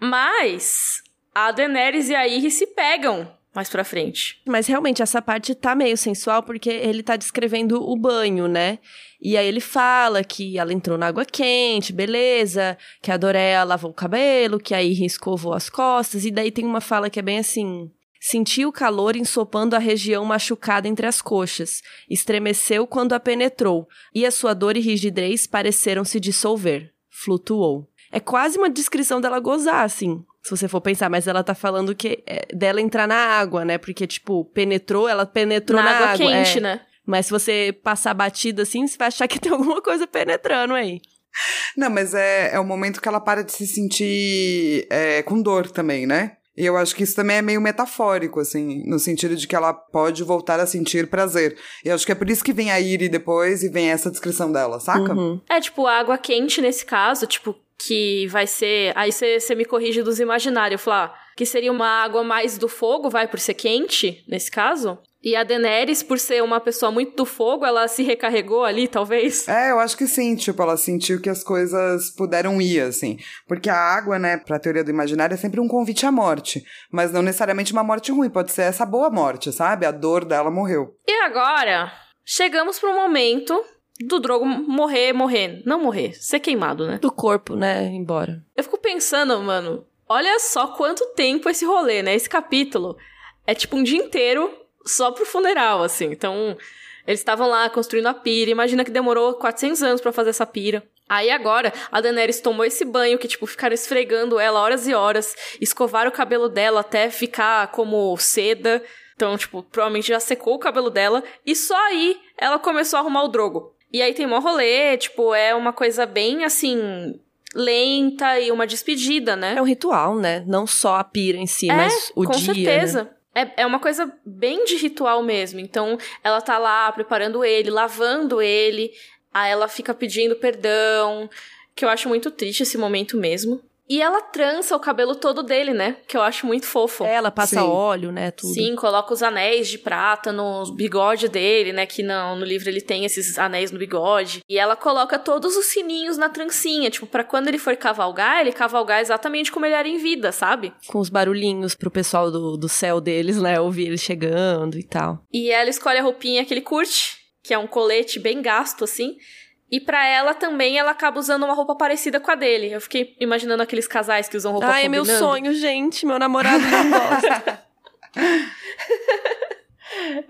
mas a Daenerys e a Iri se pegam mais pra frente. Mas realmente essa parte tá meio sensual porque ele tá descrevendo o banho, né? E aí ele fala que ela entrou na água quente, beleza, que a Doréa lavou o cabelo, que a Iri escovou as costas, e daí tem uma fala que é bem assim: Sentiu o calor ensopando a região machucada entre as coxas. Estremeceu quando a penetrou, e a sua dor e rigidez pareceram se dissolver. Flutuou. É quase uma descrição dela gozar, assim se você for pensar, mas ela tá falando que é dela entrar na água, né? Porque, tipo, penetrou, ela penetrou na, na água, água. quente, é. né? Mas se você passar batida assim, você vai achar que tem alguma coisa penetrando aí. Não, mas é, é o momento que ela para de se sentir é, com dor também, né? E eu acho que isso também é meio metafórico, assim, no sentido de que ela pode voltar a sentir prazer. E eu acho que é por isso que vem a Iri depois e vem essa descrição dela, saca? Uhum. É, tipo, água quente nesse caso, tipo, que vai ser. Aí você me corrige dos imaginários, Flá. Que seria uma água mais do fogo, vai, por ser quente, nesse caso. E a Daenerys, por ser uma pessoa muito do fogo, ela se recarregou ali, talvez? É, eu acho que sim. Tipo, ela sentiu que as coisas puderam ir, assim. Porque a água, né, pra teoria do imaginário, é sempre um convite à morte. Mas não necessariamente uma morte ruim. Pode ser essa boa morte, sabe? A dor dela morreu. E agora, chegamos pro momento do Drogo morrer, morrer. Não morrer, ser queimado, né? Do corpo, né? Embora. Eu fico pensando, mano, olha só quanto tempo esse rolê, né? Esse capítulo é tipo um dia inteiro só pro funeral, assim. Então, eles estavam lá construindo a pira. Imagina que demorou 400 anos para fazer essa pira. Aí agora, a Daenerys tomou esse banho que, tipo, ficaram esfregando ela horas e horas, escovaram o cabelo dela até ficar como seda. Então, tipo, provavelmente já secou o cabelo dela. E só aí ela começou a arrumar o drogo. E aí tem mó rolê, tipo, é uma coisa bem assim. Lenta e uma despedida, né? É um ritual, né? Não só a pira em si, é, mas o com dia. Com certeza. Né? É, é uma coisa bem de ritual mesmo. Então, ela tá lá preparando ele, lavando ele. Aí ela fica pedindo perdão. Que eu acho muito triste esse momento mesmo. E ela trança o cabelo todo dele, né? Que eu acho muito fofo. É, ela passa Sim. óleo, né? Tudo. Sim, coloca os anéis de prata no bigode dele, né? Que não, no livro ele tem esses anéis no bigode. E ela coloca todos os sininhos na trancinha, tipo, para quando ele for cavalgar, ele cavalgar exatamente como ele era em vida, sabe? Com os barulhinhos pro pessoal do, do céu deles, né? Ouvir ele chegando e tal. E ela escolhe a roupinha que ele curte, que é um colete bem gasto, assim. E para ela também, ela acaba usando uma roupa parecida com a dele. Eu fiquei imaginando aqueles casais que usam roupa Ai, combinando. é meu sonho, gente. Meu namorado não gosta.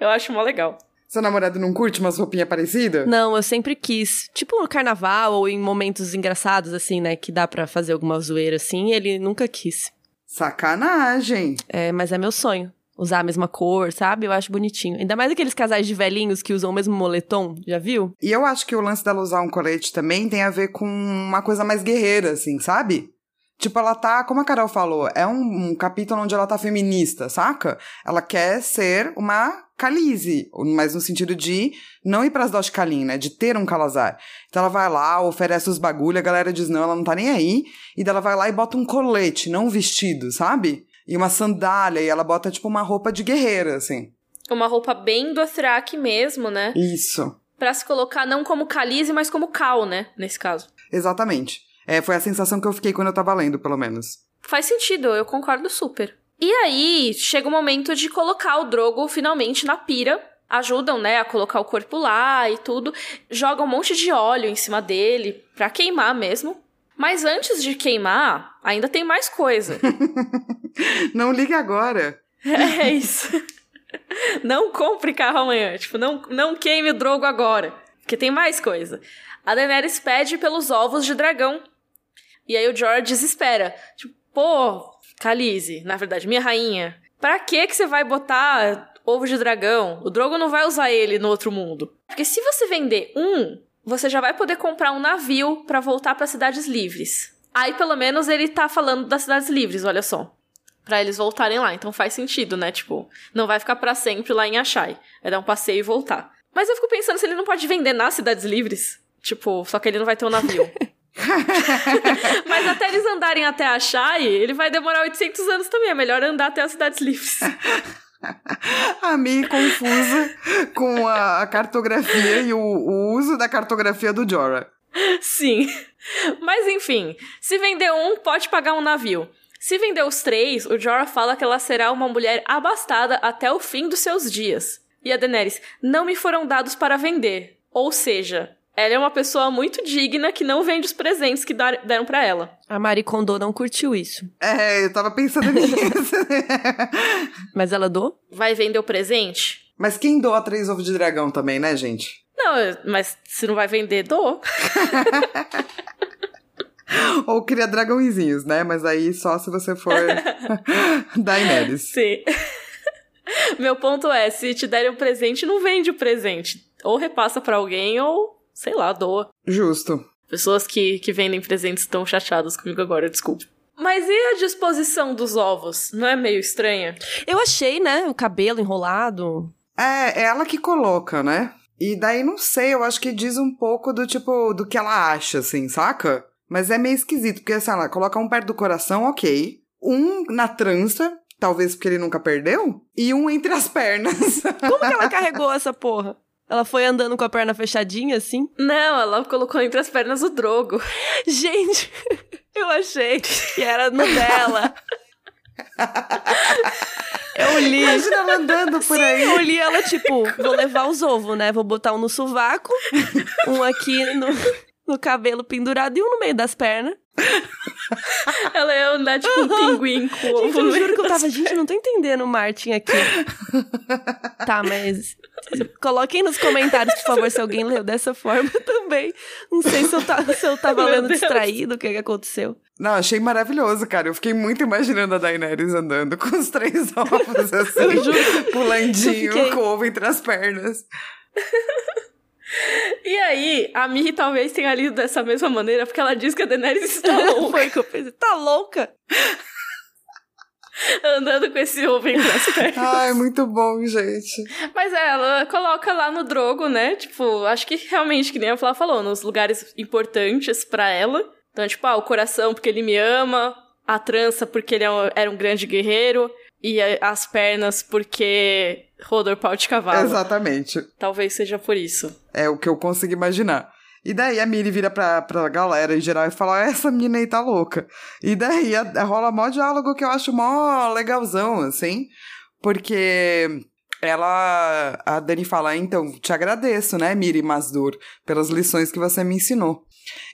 eu acho mó legal. Seu namorado não curte umas roupinhas parecidas? Não, eu sempre quis. Tipo no carnaval ou em momentos engraçados, assim, né? Que dá para fazer alguma zoeira assim. Ele nunca quis. Sacanagem. É, mas é meu sonho usar a mesma cor, sabe? Eu acho bonitinho. Ainda mais aqueles casais de velhinhos que usam o mesmo moletom, já viu? E eu acho que o lance dela usar um colete também tem a ver com uma coisa mais guerreira, assim, sabe? Tipo, ela tá, como a Carol falou, é um, um capítulo onde ela tá feminista, saca? Ela quer ser uma Khaleesi, mas no sentido de não ir pras Dosh Kalin, né? De ter um Calazar. Então ela vai lá, oferece os bagulho, a galera diz não, ela não tá nem aí. E daí ela vai lá e bota um colete, não um vestido, sabe? E uma sandália, e ela bota tipo uma roupa de guerreira, assim. Uma roupa bem do Thrak mesmo, né? Isso. Pra se colocar não como Khaleesi, mas como Cal, né? Nesse caso. Exatamente. É, foi a sensação que eu fiquei quando eu tava lendo, pelo menos. Faz sentido, eu concordo super. E aí, chega o momento de colocar o Drogo finalmente na pira. Ajudam, né, a colocar o corpo lá e tudo. Jogam um monte de óleo em cima dele, pra queimar mesmo. Mas antes de queimar, ainda tem mais coisa. não ligue agora. É isso. Não compre carro amanhã. Tipo, não, não queime o drogo agora. Porque tem mais coisa. A Daenerys pede pelos ovos de dragão. E aí o George desespera. Tipo, pô, Khaleesi, na verdade, minha rainha. Pra que que você vai botar ovo de dragão? O Drogo não vai usar ele no outro mundo. Porque se você vender um, você já vai poder comprar um navio para voltar para cidades livres. Aí pelo menos ele tá falando das cidades livres, olha só. Para eles voltarem lá, então faz sentido, né? Tipo, não vai ficar para sempre lá em Achai. É dar um passeio e voltar. Mas eu fico pensando se ele não pode vender nas cidades livres. Tipo, só que ele não vai ter um navio. Mas até eles andarem até a Shai, ele vai demorar 800 anos também. É melhor andar até as cidades livres. a confusa com a, cartografia e o, o uso da cartografia do Jorah. Sim. Mas enfim, se vender um, pode pagar um navio. Se vender os três, o Jorah fala que ela será uma mulher abastada até o fim dos seus dias. E a Daenerys, não me foram dados para vender. Ou seja, ela é uma pessoa muito digna que não vende os presentes que deram para ela. A Marie Kondo não curtiu isso. É, eu tava pensando nisso. Mas ela doou? Vai vender o presente? Mas quem doa três ovos de dragão também, né, gente? Não, mas se não vai vender, doa. Ou cria dragãozinhos, né? Mas aí só se você for Daenerys. Sim. Meu ponto é, se te derem um presente, não vende o presente. Ou repassa para alguém, ou, sei lá, doa. Justo. Pessoas que, que vendem presentes estão chateadas comigo agora, desculpa. Mas e a disposição dos ovos? Não é meio estranha? Eu achei, né? O cabelo enrolado. É, é ela que coloca, né? E daí não sei, eu acho que diz um pouco do tipo do que ela acha, assim, saca? Mas é meio esquisito, porque assim, ela coloca um perto do coração, ok. Um na trança, talvez porque ele nunca perdeu, e um entre as pernas. Como que ela carregou essa porra? Ela foi andando com a perna fechadinha, assim? Não, ela colocou entre as pernas o drogo. Gente, eu achei que era no dela. Eu li. Imagina ela andando por Sim, aí. Eu li ela, tipo, vou levar os ovos, né? Vou botar um no sovaco, um aqui no, no cabelo pendurado e um no meio das pernas. Ela ia andar tipo um pinguim com o ovo. Gente, eu juro que eu tava, gente, não tô entendendo o Martin aqui. tá, mas. Coloquem nos comentários, por favor, se alguém leu dessa forma também. Não sei se eu, tá, se eu tava lendo distraído, o que, que aconteceu. Não, achei maravilhoso, cara. Eu fiquei muito imaginando a Daenerys andando com os três ovos, assim, eu pulandinho, fiquei... com ovo entre as pernas. E aí, a Miri talvez tenha lido dessa mesma maneira, porque ela diz que a Daenerys está louca. Foi que eu pensei, tá louca? Andando com esse ovo entre as pernas. Ai, muito bom, gente. Mas é, ela coloca lá no Drogo, né? Tipo, acho que realmente, que nem a Flá falou, nos lugares importantes para ela. Então, tipo, ah, o coração porque ele me ama, a trança porque ele é era um grande guerreiro, e as pernas porque Rodor pau de cavalo. Exatamente. Talvez seja por isso. É o que eu consigo imaginar. E daí a Miri vira pra, pra galera em geral e fala: Essa menina aí tá louca. E daí a, a, rola mó diálogo que eu acho mó legalzão, assim. Porque ela. A Dani fala: Então, te agradeço, né, Miri Masdur, pelas lições que você me ensinou.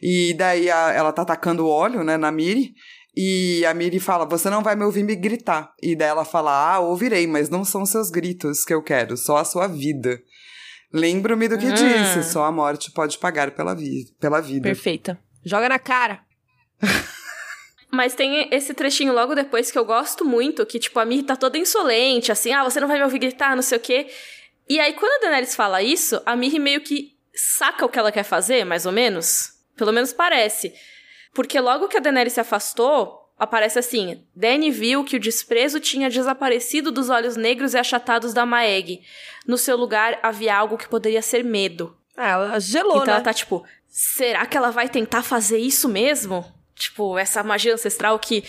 E daí a, ela tá atacando óleo, né, na Miri. E a Miri fala: Você não vai me ouvir me gritar. E daí ela fala: Ah, ouvirei, mas não são seus gritos que eu quero, só a sua vida. Lembro-me do que hum. disse: só a morte pode pagar pela, vi pela vida. Perfeita. Joga na cara. Mas tem esse trechinho logo depois que eu gosto muito, que, tipo, a Miri tá toda insolente, assim, ah, você não vai me ouvir gritar, não sei o quê. E aí, quando a Daenerys fala isso, a Miri meio que saca o que ela quer fazer, mais ou menos. Pelo menos parece. Porque logo que a Daenerys se afastou, aparece assim: Dany viu que o desprezo tinha desaparecido dos olhos negros e achatados da Maeg. No seu lugar havia algo que poderia ser medo. Ah, ela gelou, então né? ela tá tipo: será que ela vai tentar fazer isso mesmo? Tipo, essa magia ancestral que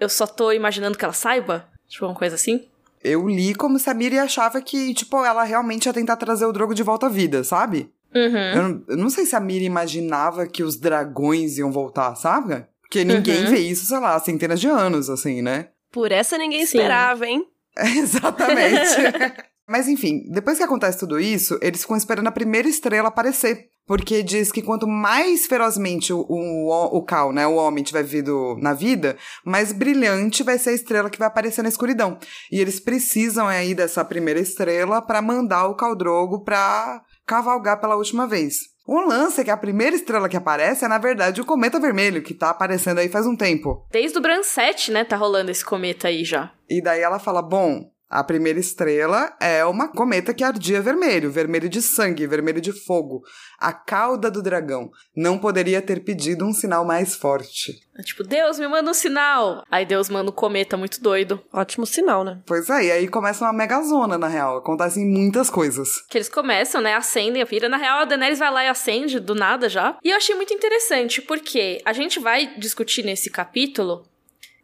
eu só tô imaginando que ela saiba? Tipo, uma coisa assim? Eu li como se a Miri achava que, tipo, ela realmente ia tentar trazer o Drogo de volta à vida, sabe? Uhum. Eu, não, eu, não, sei se a Miri imaginava que os dragões iam voltar, sabe? Porque ninguém uhum. vê isso, sei lá, há centenas de anos, assim, né? Por essa ninguém Sim. esperava, hein? exatamente. Mas enfim, depois que acontece tudo isso, eles ficam esperando a primeira estrela aparecer. Porque diz que quanto mais ferozmente o, o, o Cal, né, o homem, tiver vivido na vida, mais brilhante vai ser a estrela que vai aparecer na escuridão. E eles precisam aí dessa primeira estrela para mandar o Caldrogo pra cavalgar pela última vez. O lance é que a primeira estrela que aparece é, na verdade, o cometa vermelho, que tá aparecendo aí faz um tempo. Desde o Bran 7, né, tá rolando esse cometa aí já. E daí ela fala: bom, A primeira estrela é uma cometa que ardia vermelho, vermelho de sangue, vermelho de fogo. A cauda do dragão. Não poderia ter pedido um sinal mais forte. É tipo, Deus, me manda um sinal. Aí Deus manda um cometa muito doido. Ótimo sinal, né? Pois é, e aí começa uma megazona, na real. Acontecem muitas coisas. Que eles começam, né? Acendem a pira. Na real, a Daenerys vai lá e acende do nada já. E eu achei muito interessante, porque a gente vai discutir nesse capítulo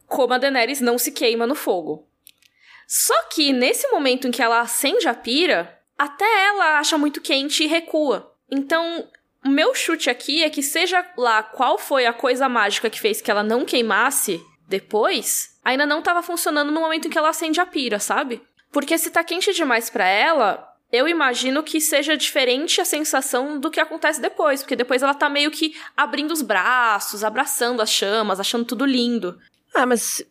como a Daenerys não se queima no fogo. Só que nesse momento em que ela acende a pira, até ela acha muito quente e recua. Então, o meu chute aqui é que seja lá qual foi a coisa mágica que fez que ela não queimasse depois, ainda não estava funcionando no momento em que ela acende a pira, sabe? Porque se tá quente demais para ela, eu imagino que seja diferente a sensação do que acontece depois, porque depois ela tá meio que abrindo os braços, abraçando as chamas, achando tudo lindo. Ah, mas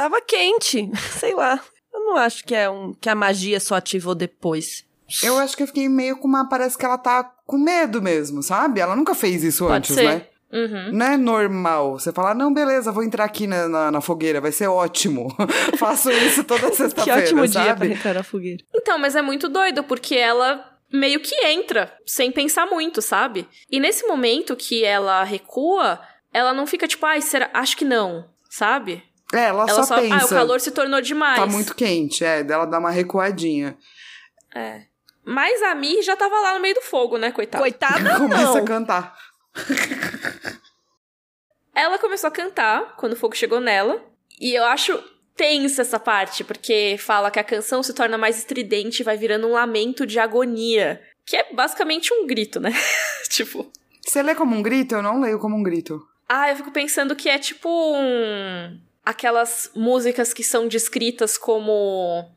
tava quente, sei lá. Eu não acho que é um que a magia só ativou depois. Eu acho que eu fiquei meio com uma. Parece que ela tá com medo mesmo, sabe? Ela nunca fez isso Pode antes, ser. né? Uhum. Não é normal. Você falar, não, beleza, vou entrar aqui na, na, na fogueira, vai ser ótimo. Faço isso toda Que sexta-feira, ótimo dia pra sabe? entrar na fogueira. Então, mas é muito doido, porque ela meio que entra, sem pensar muito, sabe? E nesse momento que ela recua, ela não fica tipo, ai, será? Acho que não, sabe? É, ela, ela só, só, pensa. ah, o calor se tornou demais. Tá muito quente, é, dela dá uma recuadinha. É. Mas a Mi já tava lá no meio do fogo, né, coitada? Coitada, Começa não. a cantar. Ela começou a cantar quando o fogo chegou nela. E eu acho tensa essa parte, porque fala que a canção se torna mais estridente e vai virando um lamento de agonia. Que é basicamente um grito, né? tipo. Você lê como um grito? Eu não leio como um grito. Ah, eu fico pensando que é tipo um. Aquelas músicas que são descritas como.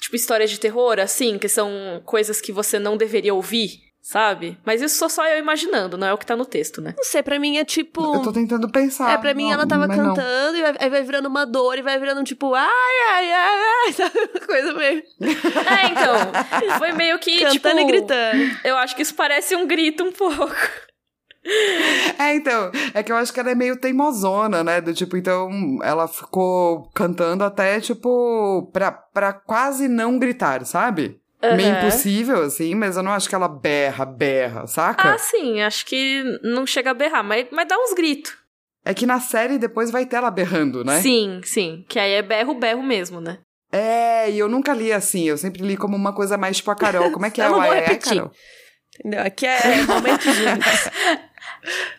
Tipo, histórias de terror, assim, que são coisas que você não deveria ouvir, sabe? Mas isso sou só eu imaginando, não é o que tá no texto, né? Não sei, pra mim é tipo. Eu tô tentando pensar. É, pra mim Não, ela tava mas não. cantando e vai, aí vai virando uma dor e vai virando tipo, ai, ai, ai, ai, sabe? Uma coisa meio. É, então. Foi meio que. cantando tipo, e gritando. Eu acho que isso parece um grito um pouco. É, então, é que eu acho que ela é meio teimosona, né? Do tipo, então, ela ficou cantando até, tipo, pra, pra quase não gritar, sabe? Meio Aham. impossível, assim, mas eu não acho que ela berra, berra, saca? Ah, sim, acho que não chega a berrar, mas, mas dá uns gritos. É que na série depois vai ter ela berrando, né? Sim, sim. Que aí é berro-berro mesmo, né? É, e eu nunca li assim, eu sempre li como uma coisa mais tipo a Carol. Como é que é Eu não o vou ai, repetir. Carol? Entendeu? Aqui é momento Gênesis.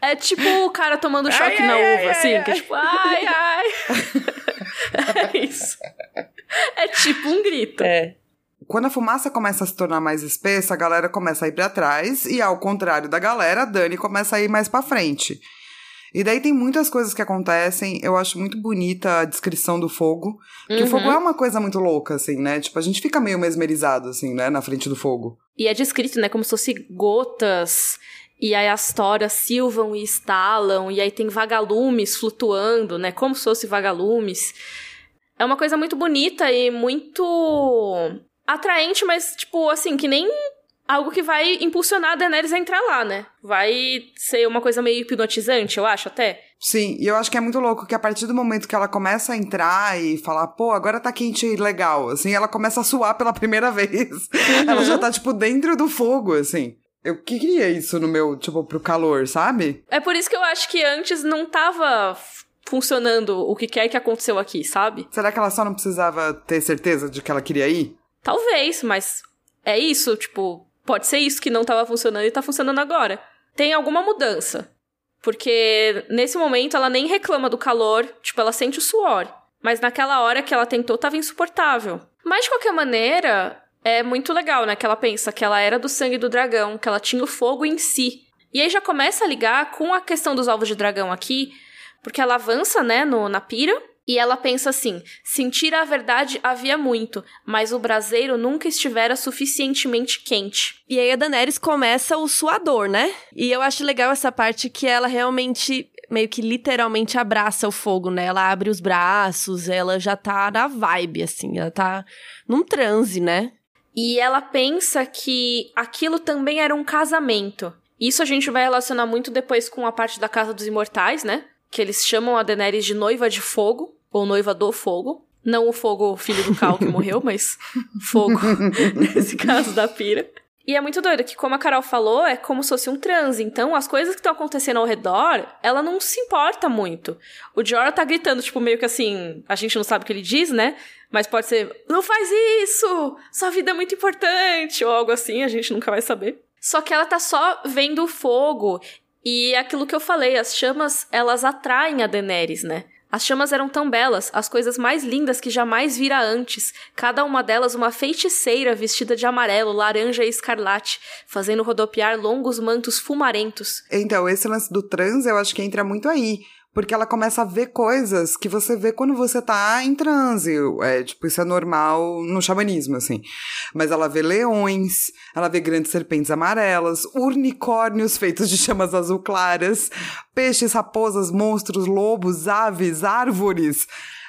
É tipo o cara tomando choque Ai, na ai, uva, ai, assim, que é tipo, ai, ai. é isso. É tipo um grito. É. Quando a fumaça começa a se tornar mais espessa, a galera começa a ir pra trás, e ao contrário da galera, a Dani começa a ir mais pra frente. E daí tem muitas coisas que acontecem, eu acho muito bonita a descrição do fogo. Que o Uhum. fogo é uma coisa muito louca, assim, né? Tipo, a gente fica meio mesmerizado, assim, né? Na frente do fogo. E é descrito, né, como se fosse gotas. E aí as toras silvam e estalam. E aí tem vagalumes flutuando, né? Como se fosse vagalumes. É uma coisa muito bonita e muito atraente, mas, tipo, assim, que nem algo que vai impulsionar a Daenerys a entrar lá, né? Vai ser uma coisa meio hipnotizante, eu acho, até. Sim, e eu acho que é muito louco que a partir do momento que ela começa a entrar e falar, pô, agora tá quente e legal, assim, ela começa a suar pela primeira vez. Ela já tá, tipo, dentro do fogo, assim. Eu que queria isso no meu, tipo, pro calor, sabe? É por isso que eu acho que antes não tava funcionando o que quer que aconteceu aqui, sabe? Será que ela só não precisava ter certeza de que ela queria ir? Talvez, mas é isso, tipo, pode ser isso que não tava funcionando e tá funcionando agora. Tem alguma mudança. Porque nesse momento ela nem reclama do calor, tipo, ela sente o suor. Mas naquela hora que ela tentou tava insuportável. Mas de qualquer maneira, é muito legal, né? Que ela pensa que ela era do sangue do dragão, que ela tinha o fogo em si. E aí já começa a ligar com a questão dos ovos de dragão aqui, porque ela avança, né, no, na pira, e ela pensa assim: sentir a verdade havia muito, mas o braseiro nunca estivera suficientemente quente. E aí a Daenerys começa o suador, né? E eu acho legal essa parte que ela realmente, meio que literalmente abraça o fogo, né? Ela abre os braços, ela já tá na vibe, assim, ela tá num transe, né? E ela pensa que aquilo também era um casamento. Isso a gente vai relacionar muito depois com a parte da Casa dos Imortais, né? Que eles chamam a Daenerys de noiva de fogo, ou noiva do fogo. Não o fogo, filho do Cal que morreu, mas fogo, nesse caso da pira. E é muito doido que, como a Carol falou, é como se fosse um transe. Então, as coisas que estão acontecendo ao redor, ela não se importa muito. O Jorah tá gritando, tipo, meio que assim, a gente não sabe o que ele diz, né? Mas pode ser, não faz isso! Sua vida é muito importante! Ou algo assim, a gente nunca vai saber. Só que ela tá só vendo o fogo. E aquilo que eu falei, as chamas, elas atraem a Daenerys, né? As chamas eram tão belas, as coisas mais lindas que jamais vira antes, cada uma delas uma feiticeira vestida de amarelo, laranja e escarlate, fazendo rodopiar longos mantos fumarentos. Então, esse lance do trans eu acho que entra muito aí. Porque ela começa a ver coisas que você vê quando você tá em transe. É, tipo, isso é normal no xamanismo, assim. Mas ela vê leões, ela vê grandes serpentes amarelas, unicórnios feitos de chamas azul claras, peixes, raposas, monstros, lobos, aves, árvores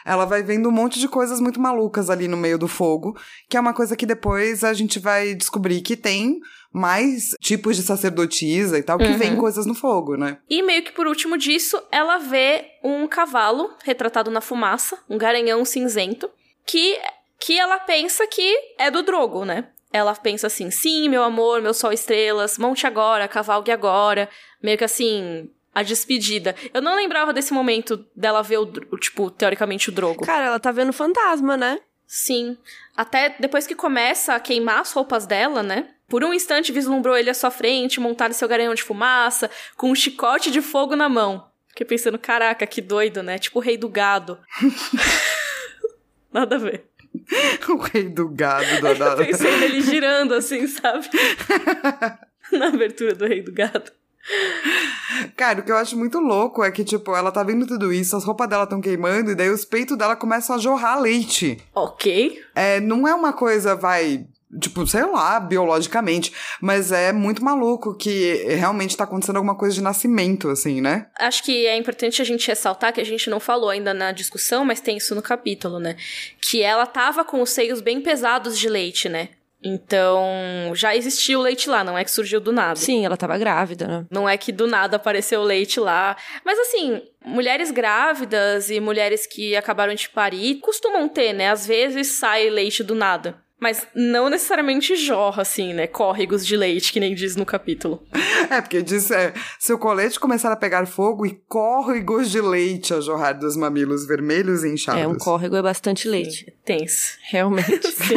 ela vai vendo um monte de coisas muito malucas ali no meio do fogo, que é uma coisa que depois a gente vai descobrir que tem mais tipos de sacerdotisa e tal, que uhum. vem coisas no fogo, né? E meio que por último disso, ela vê um cavalo retratado na fumaça, um garanhão cinzento, que, que ela pensa que é do Drogo, né? Ela pensa assim: sim, meu amor, meu sol estrelas, monte agora, cavalgue agora. Meio que assim, a despedida. Eu não lembrava desse momento dela ver o, tipo, teoricamente o Drogo. Cara, ela tá vendo fantasma, né? Sim. Até depois que começa a queimar as roupas dela, né? Por um instante vislumbrou ele à sua frente, montado em seu garanhão de fumaça, com um chicote de fogo na mão. Fiquei pensando, caraca, que doido, né? Tipo o rei do gado. Nada a ver. o rei do gado, Eu pensei nele girando assim, sabe? na abertura do rei do gado. Cara, o que eu acho muito louco é que, tipo, ela tá vendo tudo isso, as roupas dela estão queimando, e daí os peitos dela começam a jorrar leite. Ok. É, não é uma coisa, vai, Tipo, sei lá, biologicamente. Mas é muito maluco que realmente tá acontecendo alguma coisa de nascimento, assim, né? Acho que é importante a gente ressaltar que a gente não falou ainda na discussão, mas tem isso no capítulo, né? Que ela tava com os seios bem pesados de leite, né? Então, já existia o leite lá, não é que surgiu do nada. Sim, ela tava grávida, né? Não é que do nada apareceu o leite lá. Mas assim, mulheres grávidas e mulheres que acabaram de parir costumam ter, né? Às vezes sai leite do nada. Mas não necessariamente jorra, assim, né? Córregos de leite, que nem diz no capítulo. É, porque diz: é, se o colete começar a pegar fogo e córregos de leite a jorrar dos mamilos vermelhos e inchados. É, um córrego é bastante leite. Sim, tenso. Realmente. Sim.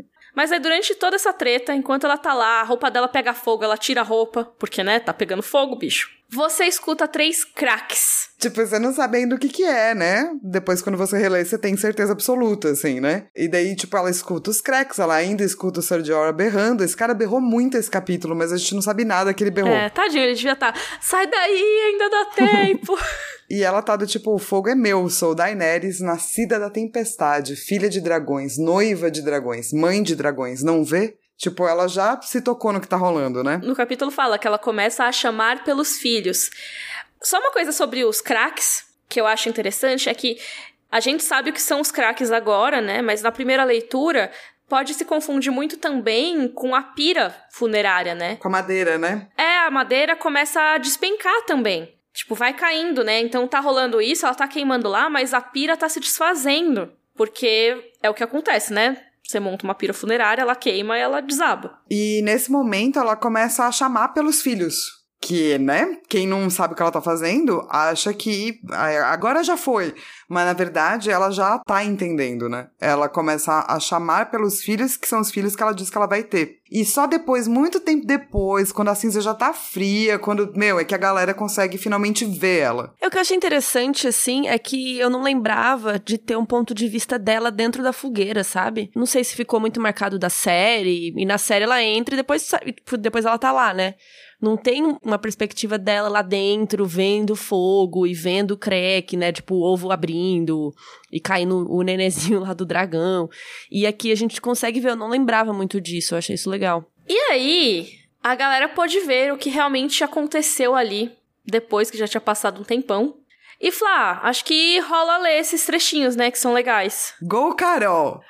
Mas é durante toda essa treta, enquanto ela tá lá, a roupa dela pega fogo, ela tira a roupa, porque, né, tá pegando fogo, bicho. Você escuta três craques. Tipo, você não sabendo o que que é, né? Depois, quando você relê, você tem certeza absoluta, assim, né? E daí, tipo, ela escuta os cracks, ela ainda escuta o Sir Jorah berrando. Esse cara berrou muito esse capítulo, mas a gente não sabe nada que ele berrou. É, tadinho, ele devia estar, tá, sai daí, ainda dá tempo. E ela tá do tipo, o fogo é meu, sou Daenerys, nascida da tempestade, filha de dragões, noiva de dragões, mãe de dragões, não vê? Tipo, ela já se tocou no que tá rolando, né? No capítulo fala que ela começa a chamar pelos filhos. Só uma coisa sobre os craques, que eu acho interessante, é que a gente sabe o que são os craques agora, né? Mas na primeira leitura pode se confundir muito também com a pira funerária, né? Com a madeira, né? É, a madeira começa a despencar também. Tipo, vai caindo, né? Então tá rolando isso, ela tá queimando lá, mas a pira tá se desfazendo. Porque é o que acontece, né? Você monta uma pira funerária, ela queima e ela desaba. E nesse momento ela começa a chamar pelos filhos que, né, quem não sabe o que ela tá fazendo, acha que agora já foi. Mas na verdade ela já tá entendendo, né? Ela começa a chamar pelos filhos que são os filhos que ela diz que ela vai ter. E só depois, muito tempo depois, quando a cinza já tá fria, quando, meu, é que a galera consegue finalmente ver ela. É, o que eu achei interessante, assim, é que eu não lembrava de ter um ponto de vista dela dentro da fogueira, sabe? Não sei se ficou muito marcado da série, e na série ela entra e depois, depois ela tá lá, né? Não tem uma perspectiva dela lá dentro, vendo fogo e vendo o crack, né? Tipo, o ovo abrindo e caindo o nenezinho lá do dragão. E aqui a gente consegue ver, eu não lembrava muito disso, eu achei isso legal. E aí, a galera pode ver o que realmente aconteceu ali, depois que já tinha passado um tempão. E Flá, acho que rola ler esses trechinhos, né, que são legais. Go, Carol!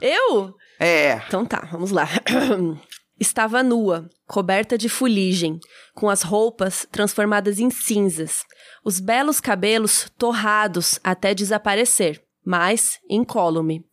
Eu? É. Então tá, vamos lá. Estava nua, coberta de fuligem, com as roupas transformadas em cinzas, os belos cabelos torrados até desaparecer. mas incólume.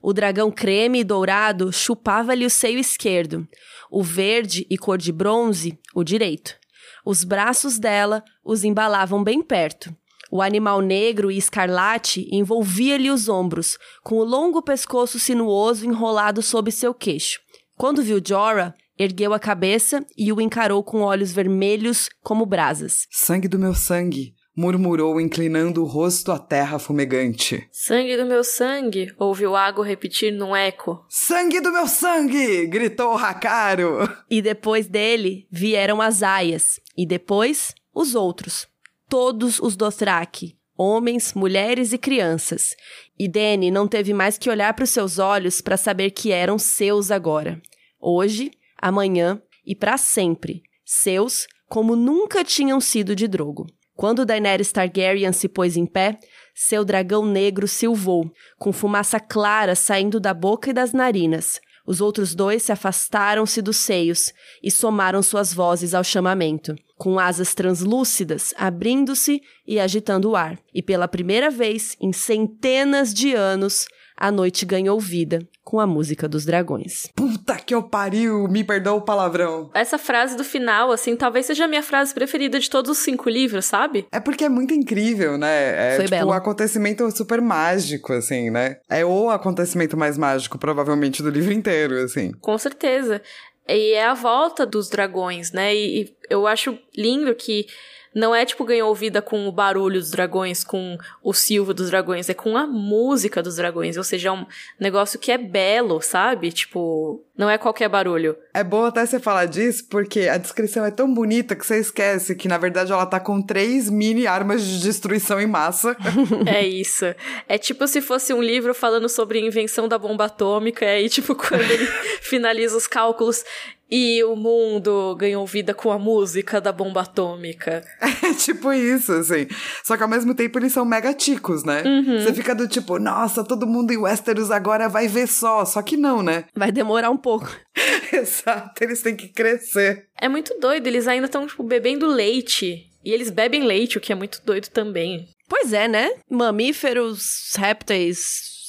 O dragão creme e dourado chupava-lhe o seio esquerdo, o verde e cor de bronze, o direito. Os braços dela os embalavam bem perto. O animal negro e escarlate envolvia-lhe os ombros, com o longo pescoço sinuoso enrolado sob seu queixo. Quando viu Jorah, ergueu a cabeça e o encarou com olhos vermelhos como brasas. Sangue do meu sangue, murmurou, inclinando o rosto à terra fumegante. Sangue do meu sangue, ouviu Ago repetir num eco. Sangue do meu sangue! gritou Hakaro. E depois dele vieram as aias, e depois os outros, todos os Dothraki, homens, mulheres e crianças. E Dany não teve mais que olhar para os seus olhos para saber que eram seus agora. Hoje, amanhã e para sempre. Seus como nunca tinham sido de Drogo. Quando Daenerys Targaryen se pôs em pé, seu dragão negro silvou, com fumaça clara saindo da boca e das narinas. Os outros dois se afastaram-se dos seios e somaram suas vozes ao chamamento, com asas translúcidas abrindo-se e agitando o ar. E pela primeira vez em centenas de anos, a noite ganhou vida com a música dos dragões. Puta que eu pariu, me perdoa o palavrão. Essa frase do final, assim, talvez seja a minha frase preferida de todos os cinco livros, sabe? É porque é muito incrível, né? É Foi tipo belo. um acontecimento super mágico, assim, né? É o acontecimento mais mágico, provavelmente, do livro inteiro, assim. Com certeza. E é a volta dos dragões, né? E, e eu acho lindo que não é tipo ganhou vida com o barulho dos dragões, com o silvo dos dragões, é com a música dos dragões. Ou seja, é um negócio que é belo, sabe? Tipo, não é qualquer barulho. É bom até você falar disso, porque a descrição é tão bonita que você esquece que, na verdade, ela tá com três mini armas de destruição em massa. É isso. É tipo se fosse um livro falando sobre a invenção da bomba atômica, e aí, tipo, quando ele finaliza os cálculos e o mundo ganhou vida com a música da bomba atômica. É tipo isso, assim. Só que ao mesmo tempo eles são mega ticos, né? Você fica do tipo, nossa, todo mundo em Westeros agora vai ver só. Só que não, né? Vai demorar um pouco. Exato, eles têm que crescer. É muito doido, eles ainda estão, tipo, bebendo leite. E eles bebem leite, o que é muito doido também. Pois é, né? Mamíferos, répteis.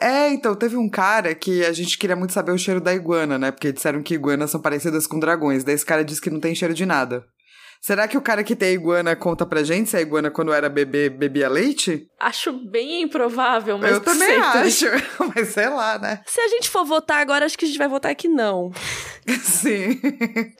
É, então, teve um cara que a gente queria muito saber o cheiro da iguana, né? Porque disseram que iguanas são parecidas com dragões. Daí esse cara disse que não tem cheiro de nada. Será que o cara que tem a iguana conta pra gente se a iguana, quando era bebê, bebia leite? Acho bem improvável, mas Eu também sei, acho. Mas sei lá, né? Se a gente for votar agora, acho que a gente vai votar que não. Sim.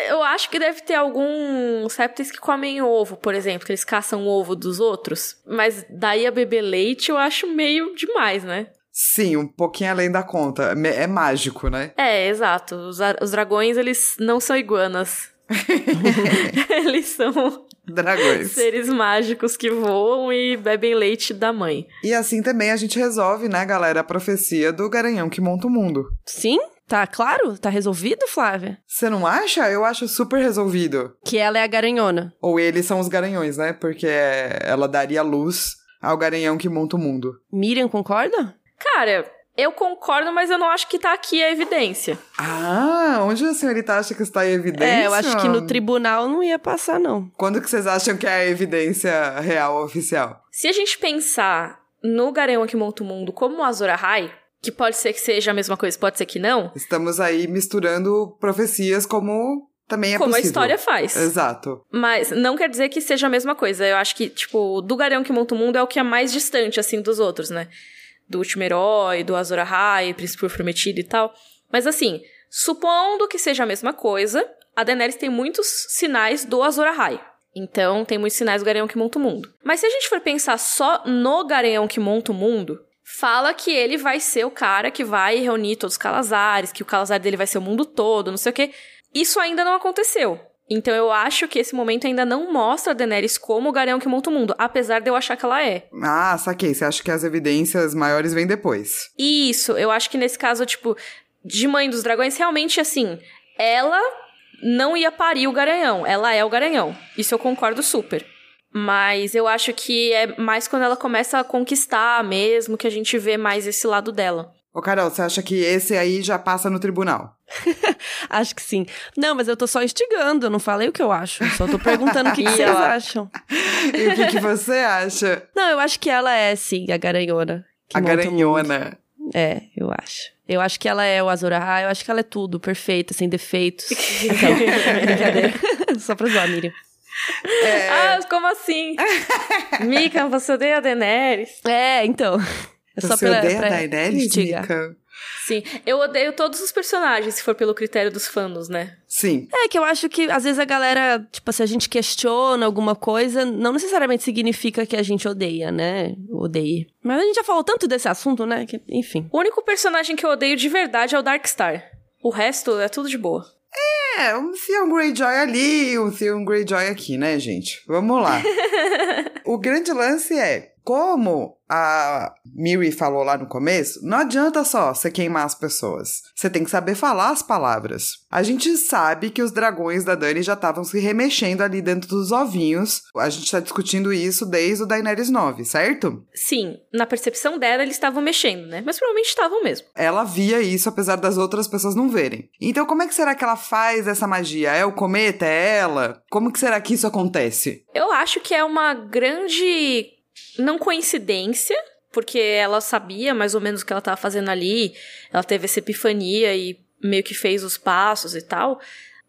Eu acho que deve ter alguns répteis que comem ovo, por exemplo, que eles caçam o ovo dos outros. Mas daí a beber leite eu acho meio demais, né? Sim, um pouquinho além da conta. É mágico, né? É, exato. Os, os dragões, eles não são iguanas. eles são Dragões. seres mágicos que voam e bebem leite da mãe. E assim também a gente resolve, né, galera, a profecia do garanhão que monta o mundo. Sim? Tá claro? Tá resolvido, Flávia? Você não acha? Eu acho super resolvido. Que ela é a garanhona. Ou eles são os garanhões, né? Porque ela daria luz ao garanhão que monta o mundo. Miriam concorda? Cara, eu concordo, mas eu não acho que tá aqui a evidência. Ah, onde a senhorita acha que está em evidência? É, eu acho que no tribunal não ia passar, não. Quando que vocês acham que é a evidência real, oficial? Se a gente pensar no Garanhão que monta o mundo como o Azor Ahai, que pode ser que seja a mesma coisa, pode ser que não, Estamos aí misturando profecias como também é como a possível. história faz. Exato. Mas não quer dizer que seja a mesma coisa. Eu acho que, tipo, do Garão que monta o mundo é o que é mais distante, assim, dos outros, né? Do último herói, do Azor Ahai, Príncipe Prometido e tal. Mas, assim, supondo que seja a mesma coisa, a Daenerys tem muitos sinais do Azor Ahai. Então, tem muitos sinais do Garanhão que monta o mundo. Mas se a gente for pensar só no Garanhão que monta o mundo, fala que ele vai ser o cara que vai reunir todos os Calazares, que o Calazar dele vai ser o mundo todo, não sei o quê. Isso ainda não aconteceu. Então eu acho que esse momento ainda não mostra a Daenerys como o Garão que monta o mundo, apesar de eu achar que ela é. Ah, saquei. Você acha que as evidências maiores vêm depois? Isso, eu acho que nesse caso, tipo, de Mãe dos Dragões, realmente assim, ela não ia parir o Garanhão, ela é o Garanhão. Isso eu concordo super. Mas eu acho que é mais quando ela começa a conquistar mesmo que a gente vê mais esse lado dela. Ô, Carol, você acha que esse aí já passa no tribunal? Acho que sim. Não, mas eu tô só instigando, eu não falei o que eu acho. Só tô perguntando o que, que vocês acham. E o que, que você acha? Não, eu acho que ela é, sim, a garanhona. a garanhona. É, eu acho. Eu acho que ela é o Azor Ahai, eu acho que ela é tudo, perfeita, sem defeitos. brincadeira. Só pra zoar, Miriam. É... Ah, como assim? Mika, você odeia a Daenerys? É, então. É você pra, odeia a Daenerys, Mika? Sim, eu odeio todos os personagens, se for pelo critério dos fãs, né? Sim. É que eu acho que às vezes a galera, tipo, se a gente questiona alguma coisa, não necessariamente significa que a gente odeia, né? Odeie. Mas a gente já falou tanto desse assunto, né? Que, enfim. O único personagem que eu odeio de verdade é o Darkstar. O resto é tudo de boa. É, um Theon Greyjoy ali, um Theon Greyjoy aqui, né, gente? Vamos lá. o grande lance é, como a Miri falou lá no começo, não adianta só você queimar as pessoas. Você tem que saber falar as palavras. A gente sabe que os dragões da Dani já estavam se remexendo ali dentro dos ovinhos. A gente tá discutindo isso desde o Daenerys 9, certo? Sim, na percepção dela eles estavam mexendo, né? Mas provavelmente estavam mesmo. Ela via isso apesar das outras pessoas não verem. Então como é que será que ela faz essa magia? É o cometa? É ela? Como que será que isso acontece? Eu acho que é uma grande não coincidência, porque ela sabia mais ou menos o que ela estava fazendo ali, ela teve essa epifania e meio que fez os passos e tal,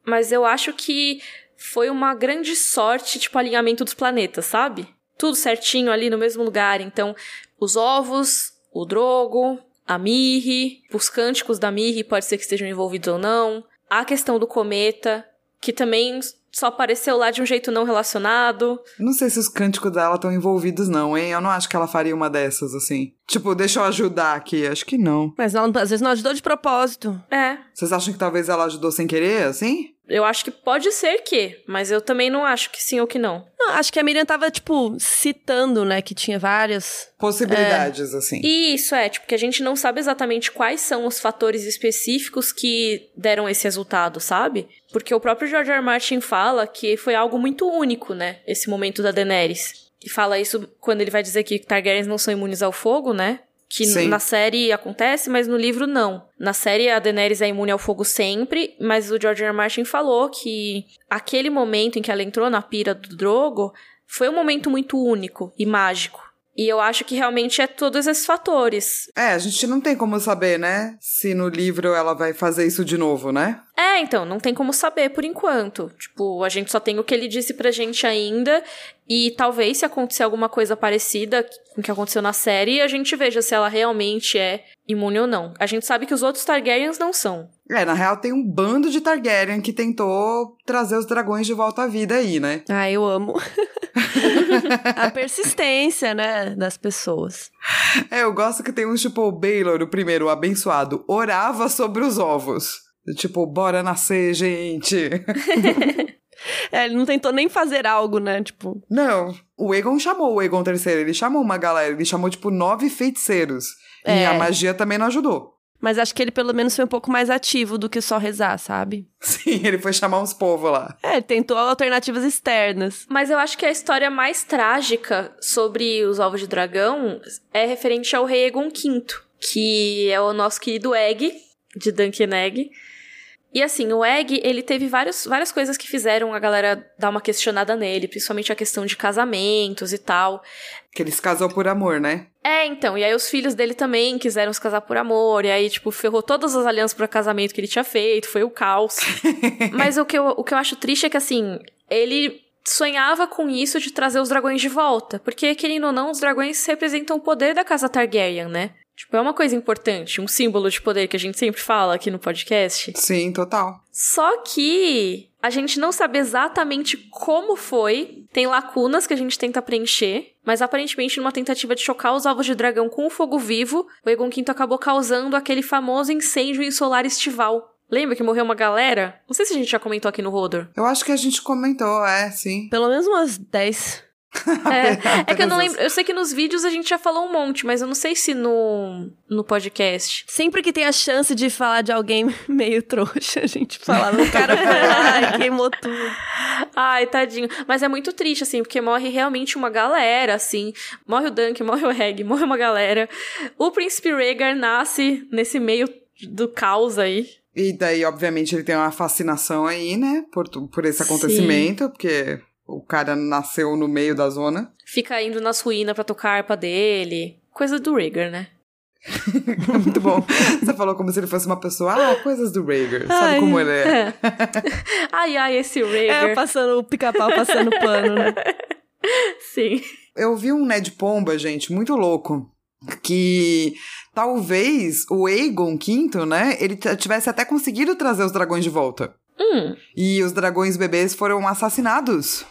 mas eu acho que foi uma grande sorte, tipo, alinhamento dos planetas, sabe? Tudo certinho ali no mesmo lugar, então, os ovos, o Drogo, a Mirri, os cânticos da Mirri pode ser que estejam envolvidos ou não, a questão do cometa, que também só apareceu lá de um jeito não relacionado. Não sei se os cânticos dela estão envolvidos, não, hein? Eu não acho que ela faria uma dessas, assim. Tipo, deixa eu ajudar aqui. Acho que não. Mas ela, às vezes não ajudou de propósito. É. Vocês acham que talvez ela ajudou sem querer, assim? Eu acho que pode ser que, mas eu também não acho que sim ou que não. Não, acho que a Miriam tava, tipo, citando, né, que tinha várias possibilidades, é. assim. Isso, é, tipo, que a gente não sabe exatamente quais são os fatores específicos que deram esse resultado, sabe? Porque o próprio George R. R. Martin fala que foi algo muito único, né, esse momento da Daenerys. E fala isso quando ele vai dizer que Targaryens não são imunes ao fogo, né? Que Sim. na série acontece, mas no livro não. Na série a Daenerys é imune ao fogo sempre, mas o George R. R. Martin falou que aquele momento em que ela entrou na pira do Drogo foi um momento muito único e mágico. E eu acho que realmente é todos esses fatores. É, a gente não tem como saber, né? Se no livro ela vai fazer isso de novo, né? É, então, não tem como saber por enquanto. Tipo, a gente só tem o que ele disse pra gente ainda. E talvez se acontecer alguma coisa parecida com o que aconteceu na série, a gente veja se ela realmente é imune ou não. A gente sabe que os outros Targaryens não são. É, na real tem um bando de Targaryen que tentou trazer os dragões de volta à vida aí, né? Ah, eu amo. a persistência, né, das pessoas. É, eu gosto que tem um tipo, o Baylor, o primeiro, o abençoado, orava sobre os ovos. Tipo, bora nascer, gente. é, ele não tentou nem fazer algo, né? Tipo. Não. O Egon chamou o Egon III, ele chamou uma galera, ele chamou, tipo, nove feiticeiros. É. E a magia também não ajudou. Mas acho que ele pelo menos foi um pouco mais ativo do que só rezar, sabe? Sim, ele foi chamar uns povos lá. É, ele tentou alternativas externas. Mas eu acho que a história mais trágica sobre os ovos de dragão é referente ao rei Egon V, que é o nosso querido Egg, de Duncan Egg. E assim, o Egg, ele teve vários, várias coisas que fizeram a galera dar uma questionada nele, principalmente a questão de casamentos e tal. Que ele se casou por amor, né? É, então, e aí os filhos dele também quiseram se casar por amor, e aí, tipo, ferrou todas as alianças para casamento que ele tinha feito, foi o caos. Mas o que, eu, o que eu acho triste é que, assim, ele sonhava com isso de trazer os dragões de volta, porque, querendo ou não, os dragões representam o poder da casa Targaryen, né? Tipo, é uma coisa importante, um símbolo de poder que a gente sempre fala aqui no podcast. Sim, total. Só que a gente não sabe exatamente como foi. Tem lacunas que a gente tenta preencher, mas aparentemente numa tentativa de chocar os ovos de dragão com o fogo vivo, o Egon V acabou causando aquele famoso incêndio em solar estival. Lembra que morreu uma galera? Não sei se a gente já comentou aqui no Rodor. Eu acho que a gente comentou, é, sim. Pelo menos umas 10. É, é que eu não lembro. Eu sei que nos vídeos a gente já falou um monte, mas eu não sei se no, no podcast. Sempre que tem a chance de falar de alguém meio trouxa, a gente fala, o cara e queimou tudo. Ai, tadinho. Mas é muito triste, assim, porque morre realmente uma galera, assim. Morre o Dunk, morre o Reg, morre uma galera. O Príncipe Rhaegar nasce nesse meio do caos aí. E daí, obviamente, ele tem uma fascinação aí, né? Por, por esse acontecimento, Sim. porque o cara nasceu no meio da zona. Fica indo nas ruínas pra tocar a harpa dele. coisa do Rhaegar, né? Muito bom. Você falou como se ele fosse uma pessoa, ah, coisas do Rhaegar. Sabe ai, como ele é? é. ai, ai, esse Rhaegar. É, passando o pica-pau, passando pano, né? Sim. Eu vi um Ned Pomba, gente, muito louco. Que talvez o Aegon V, né? Ele tivesse até conseguido trazer os dragões de volta. Hum. E os dragões bebês foram assassinados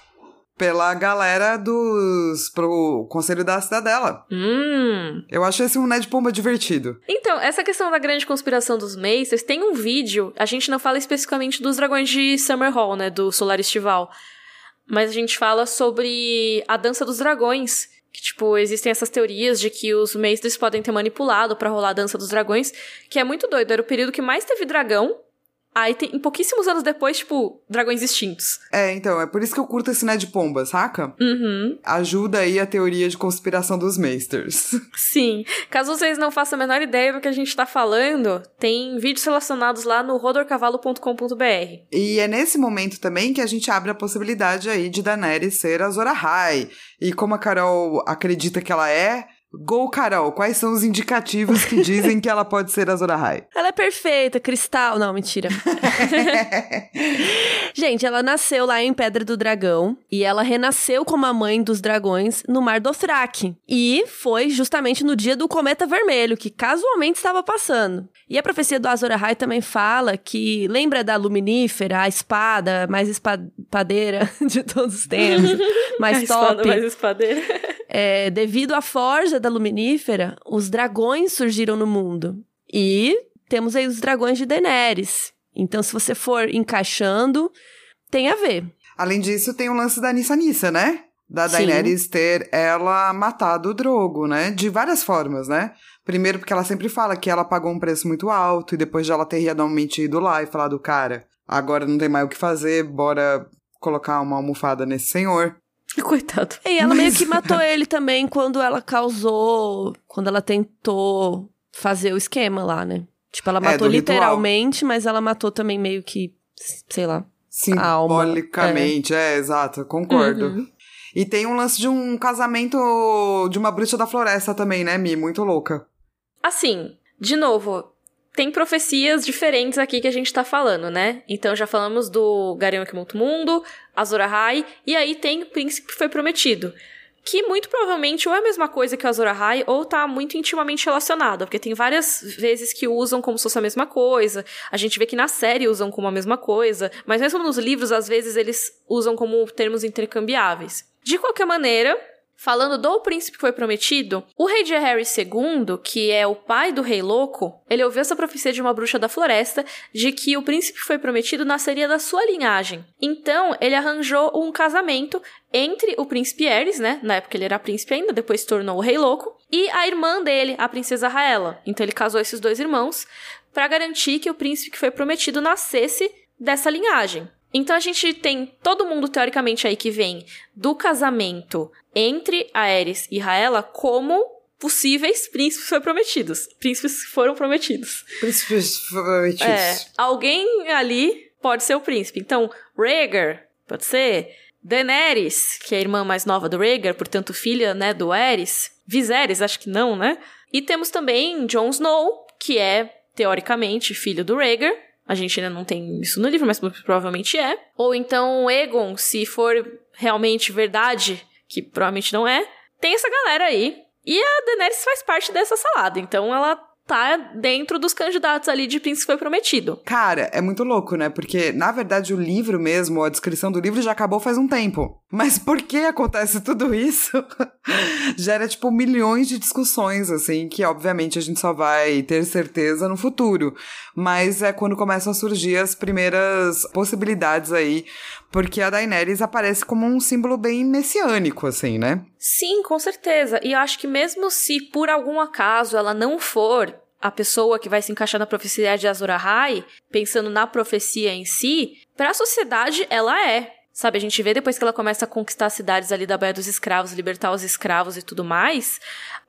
pela galera dos. pro Conselho da Cidadela. Hum. Eu acho esse um Ned Pomba divertido. Então, essa questão da grande conspiração dos Macers, tem um vídeo, a gente não fala especificamente dos dragões de Summer Hall, né, do Solar Estival, mas a gente fala sobre a dança dos dragões. Que, tipo, existem essas teorias de que os Macers podem ter manipulado para rolar a dança dos dragões, que é muito doido. Era o período que mais teve dragão, Aí, tem, em pouquíssimos anos depois, tipo, dragões extintos. É, então, é por isso que eu curto esse Ned Pomba, saca? Uhum. Ajuda aí a teoria de conspiração dos Maesters. Sim. Caso vocês não façam a menor ideia do que a gente tá falando, tem vídeos relacionados lá no rodorcavalo.com.br. E é nesse momento também que a gente abre a possibilidade aí de Daenerys ser a Zora High. E como a Carol acredita que ela é, Gol, Carol, quais são os indicativos que dizem que ela pode ser a Azor Ahai? Ela é perfeita, cristal. Não, mentira. Gente, ela nasceu lá em Pedra do Dragão e ela renasceu como a mãe dos dragões no Mar Dothraki. E foi justamente no dia do Cometa Vermelho, que casualmente estava passando. E a profecia do Azor Ahai também fala que lembra da Luminífera, a espada mais espadeira de todos os tempos, mais a top. Espada mais espadeira. É, devido à forja da Luminífera, os dragões surgiram no mundo. E temos aí os dragões de Daenerys. Então, se você for encaixando, tem a ver. Além disso, tem o lance da Nissa Nissa, né? Da Daenerys Sim. ter ela matado o Drogo, né? De várias formas, né? Primeiro porque ela sempre fala que ela pagou um preço muito alto e depois de ela ter realmente ido lá e falado, cara, agora não tem mais o que fazer, bora colocar uma almofada nesse senhor. Coitado. E ela Mas... meio que matou ele também quando ela causou. Quando ela tentou fazer o esquema lá, né? Tipo, ela é, matou é, literalmente, ritual. mas ela matou também meio que, sei lá. Simbolicamente, é, é exato, concordo. Uhum. E tem um lance de um casamento de uma bruxa da floresta também, né, Mi? Muito louca. Assim, de novo, tem profecias diferentes aqui que a gente tá falando, né? Então já falamos do Garema que monta o mundo, Azor Ahai, e aí tem o príncipe que foi prometido. Que muito provavelmente ou é a mesma coisa que o Azor Ahai, ou tá muito intimamente relacionado, porque tem várias vezes que usam como se fosse a mesma coisa. A gente vê que na série usam como a mesma coisa, mas mesmo nos livros, às vezes, eles usam como termos intercambiáveis. De qualquer maneira, Falando do príncipe que foi prometido, o rei de Harry II, que é o pai do rei louco, ele ouviu essa profecia de uma bruxa da floresta de que o príncipe que foi prometido nasceria da sua linhagem. Então, ele arranjou um casamento entre o príncipe Ares, né? Na época ele era príncipe ainda, depois se tornou o rei louco, e a irmã dele, a princesa Raela. Então ele casou esses dois irmãos para garantir que o príncipe que foi prometido nascesse dessa linhagem. Então a gente tem todo mundo, teoricamente, aí que vem do casamento entre Aerys e Raela como possíveis príncipes foi prometidos. Príncipes que foram prometidos. Príncipes prometidos. É, alguém ali pode ser o príncipe. Então, Rhaegar, pode ser. Daenerys, que é a irmã mais nova do Rhaegar, portanto filha, né, do Aerys. Viserys, acho que não, né? E temos também Jon Snow, que é, teoricamente, filho do Rhaegar. A gente ainda não tem isso no livro, mas provavelmente é. Ou então Egon, se for realmente verdade, que provavelmente não é. Tem essa galera aí. E a Daenerys faz parte dessa salada, então ela tá dentro dos candidatos ali de príncipe foi prometido. Cara, é muito louco, né? Porque, na verdade, o livro mesmo, a descrição do livro já acabou faz um tempo. Mas por que acontece tudo isso? Gera, tipo, milhões de discussões, assim, que obviamente a gente só vai ter certeza no futuro. Mas é quando começam a surgir as primeiras possibilidades aí porque a Daenerys aparece como um símbolo bem messiânico, assim, né? Sim, com certeza. E eu acho que mesmo se por algum acaso ela não for a pessoa que vai se encaixar na profecia de Azor Ahai, pensando na profecia em si, para a sociedade ela é. Sabe, a gente vê depois que ela começa a conquistar as cidades ali da Baía dos Escravos, libertar os escravos e tudo mais,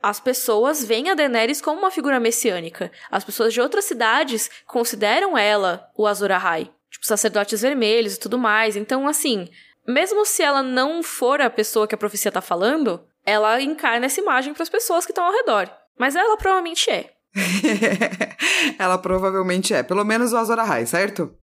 as pessoas veem a Daenerys como uma figura messiânica. As pessoas de outras cidades consideram ela o Azor Ahai tipo, sacerdotes vermelhos e tudo mais. Então, assim, mesmo se ela não for a pessoa que a profecia tá falando, ela encarna essa imagem para as pessoas que estão ao redor. Mas ela provavelmente é. ela provavelmente é. Pelo menos o Azor Ahai, certo?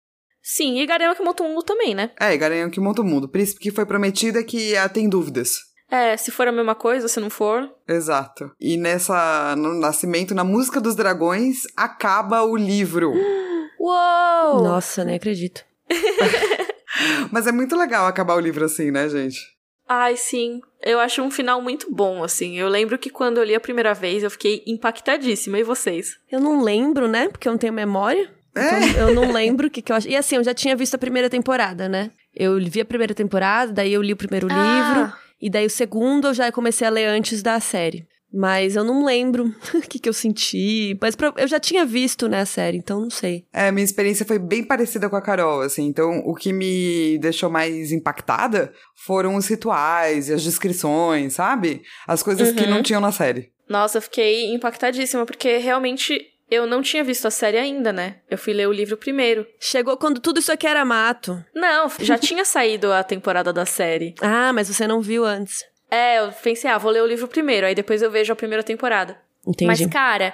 Sim, e Garanhão que monta o mundo também, né? É, e Garanhão que monta o mundo. Príncipe que foi prometida que ah, tem dúvidas. É, se for a mesma coisa, se não for. Exato. E nessa. No nascimento, na música dos dragões, acaba o livro. Uou! Nossa, nem acredito. Mas é muito legal acabar o livro assim, né, gente? Ai, sim. Eu acho um final muito bom, assim. Eu lembro que quando eu li a primeira vez, eu fiquei impactadíssima. E vocês? Eu não lembro, né? Porque eu não tenho memória. Então, é. eu não lembro o que, que eu acho. E assim, eu já tinha visto a primeira temporada, né? Eu vi a primeira temporada, daí eu li o primeiro ah. livro. E daí o segundo eu já comecei a ler antes da série. Mas eu não lembro o que, que eu senti. Mas eu já tinha visto, né, a série, então não sei. É, minha experiência foi bem parecida com a Carol, assim. Então, o que me deixou mais impactada foram os rituais e as descrições, sabe? As coisas uhum. que não tinham na série. Nossa, eu fiquei impactadíssima, porque realmente eu não tinha visto a série ainda, né? Eu fui ler o livro primeiro. Chegou quando tudo isso aqui era mato. Não, já tinha saído a temporada da série. Ah, mas você não viu antes. É, eu pensei, ah, vou ler o livro primeiro, aí depois eu vejo a primeira temporada. Entendi. Mas, cara,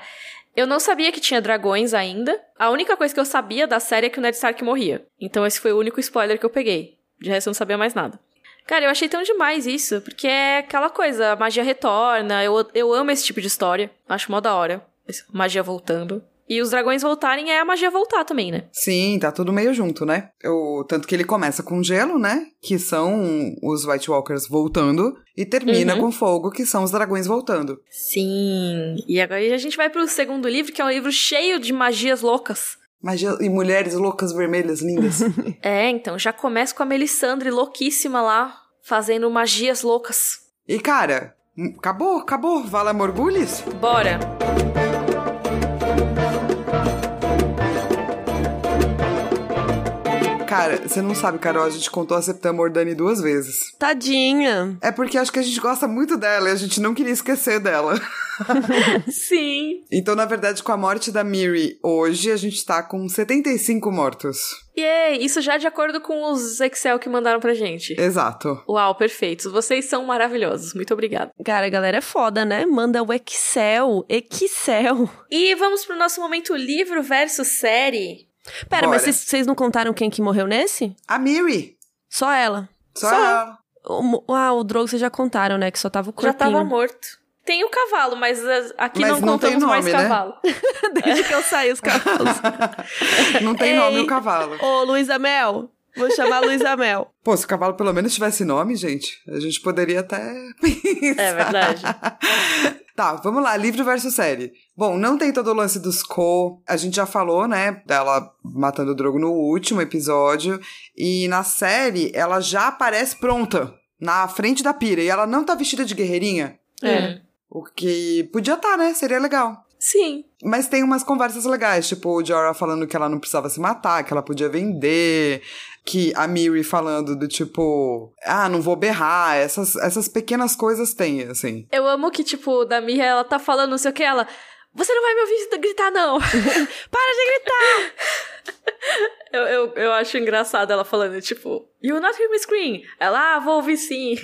eu não sabia que tinha dragões ainda. A única coisa que eu sabia da série é que o Ned Stark morria. Então esse foi o único spoiler que eu peguei. De resto eu não sabia mais nada. Cara, eu achei tão demais isso, porque é aquela coisa, a magia retorna, eu, eu amo esse tipo de história. Acho mó da hora. Magia voltando. E os dragões voltarem é a magia voltar também, né? Sim, tá tudo meio junto, né? Eu, tanto que ele começa com gelo, né? Que são os White Walkers voltando. E termina uhum. com fogo, que são os dragões voltando. Sim. E agora a gente vai pro segundo livro, que é um livro cheio de magias loucas. Magia e mulheres loucas vermelhas lindas. é, então já começa com a Melisandre louquíssima lá, fazendo magias loucas. E cara, acabou, acabou. Vala Morgulhos? Bora. Cara, você não sabe, Carol, a gente contou a Septã Mordani duas vezes. Tadinha. É porque acho que a gente gosta muito dela e a gente não queria esquecer dela. Sim. Então, na verdade, com a morte da Miri hoje, a gente tá com 75 mortos. Yay! Isso já de acordo com os Excel que mandaram pra gente. Exato. Uau, perfeitos. Vocês são maravilhosos. Muito obrigada. Cara, a galera é foda, né? Manda o Excel. Excel. E vamos pro nosso momento livro versus série. Pera, Bora. mas vocês não contaram quem que morreu nesse? A Miri. Só ela. Só, só ela. O, ah, o Drogo vocês já contaram, né? Que só tava o corpinho. Já tava morto. Tem o cavalo, mas aqui mas não, não contamos nome, mais né? cavalo. Desde que eu saí os cavalos. não tem Ei, nome o cavalo. Ô, Luísa Mel, Vou chamar Luísa Mel. Pô, se o cavalo pelo menos tivesse nome, gente, a gente poderia até. é verdade. Tá, vamos lá, livro versus série. Bom, não tem todo o lance dos Co. A gente já falou, né, dela matando o Drogo no último episódio. E na série, ela já aparece pronta, na frente da pira. E ela não tá vestida de guerreirinha. É. O que podia estar, tá, né? Seria legal. Sim. Mas tem umas conversas legais, tipo o Jorah falando que ela não precisava se matar, que ela podia vender, que a Miri falando do tipo, ah, não vou berrar, essas, essas pequenas coisas tem, assim. Eu amo que, tipo, da Miri, ela tá falando não sei o que, ela, você não vai me ouvir gritar, não! Para de gritar! eu, eu, eu acho engraçado ela falando, tipo, you not hear me scream. Ela, ah, vou ouvir sim.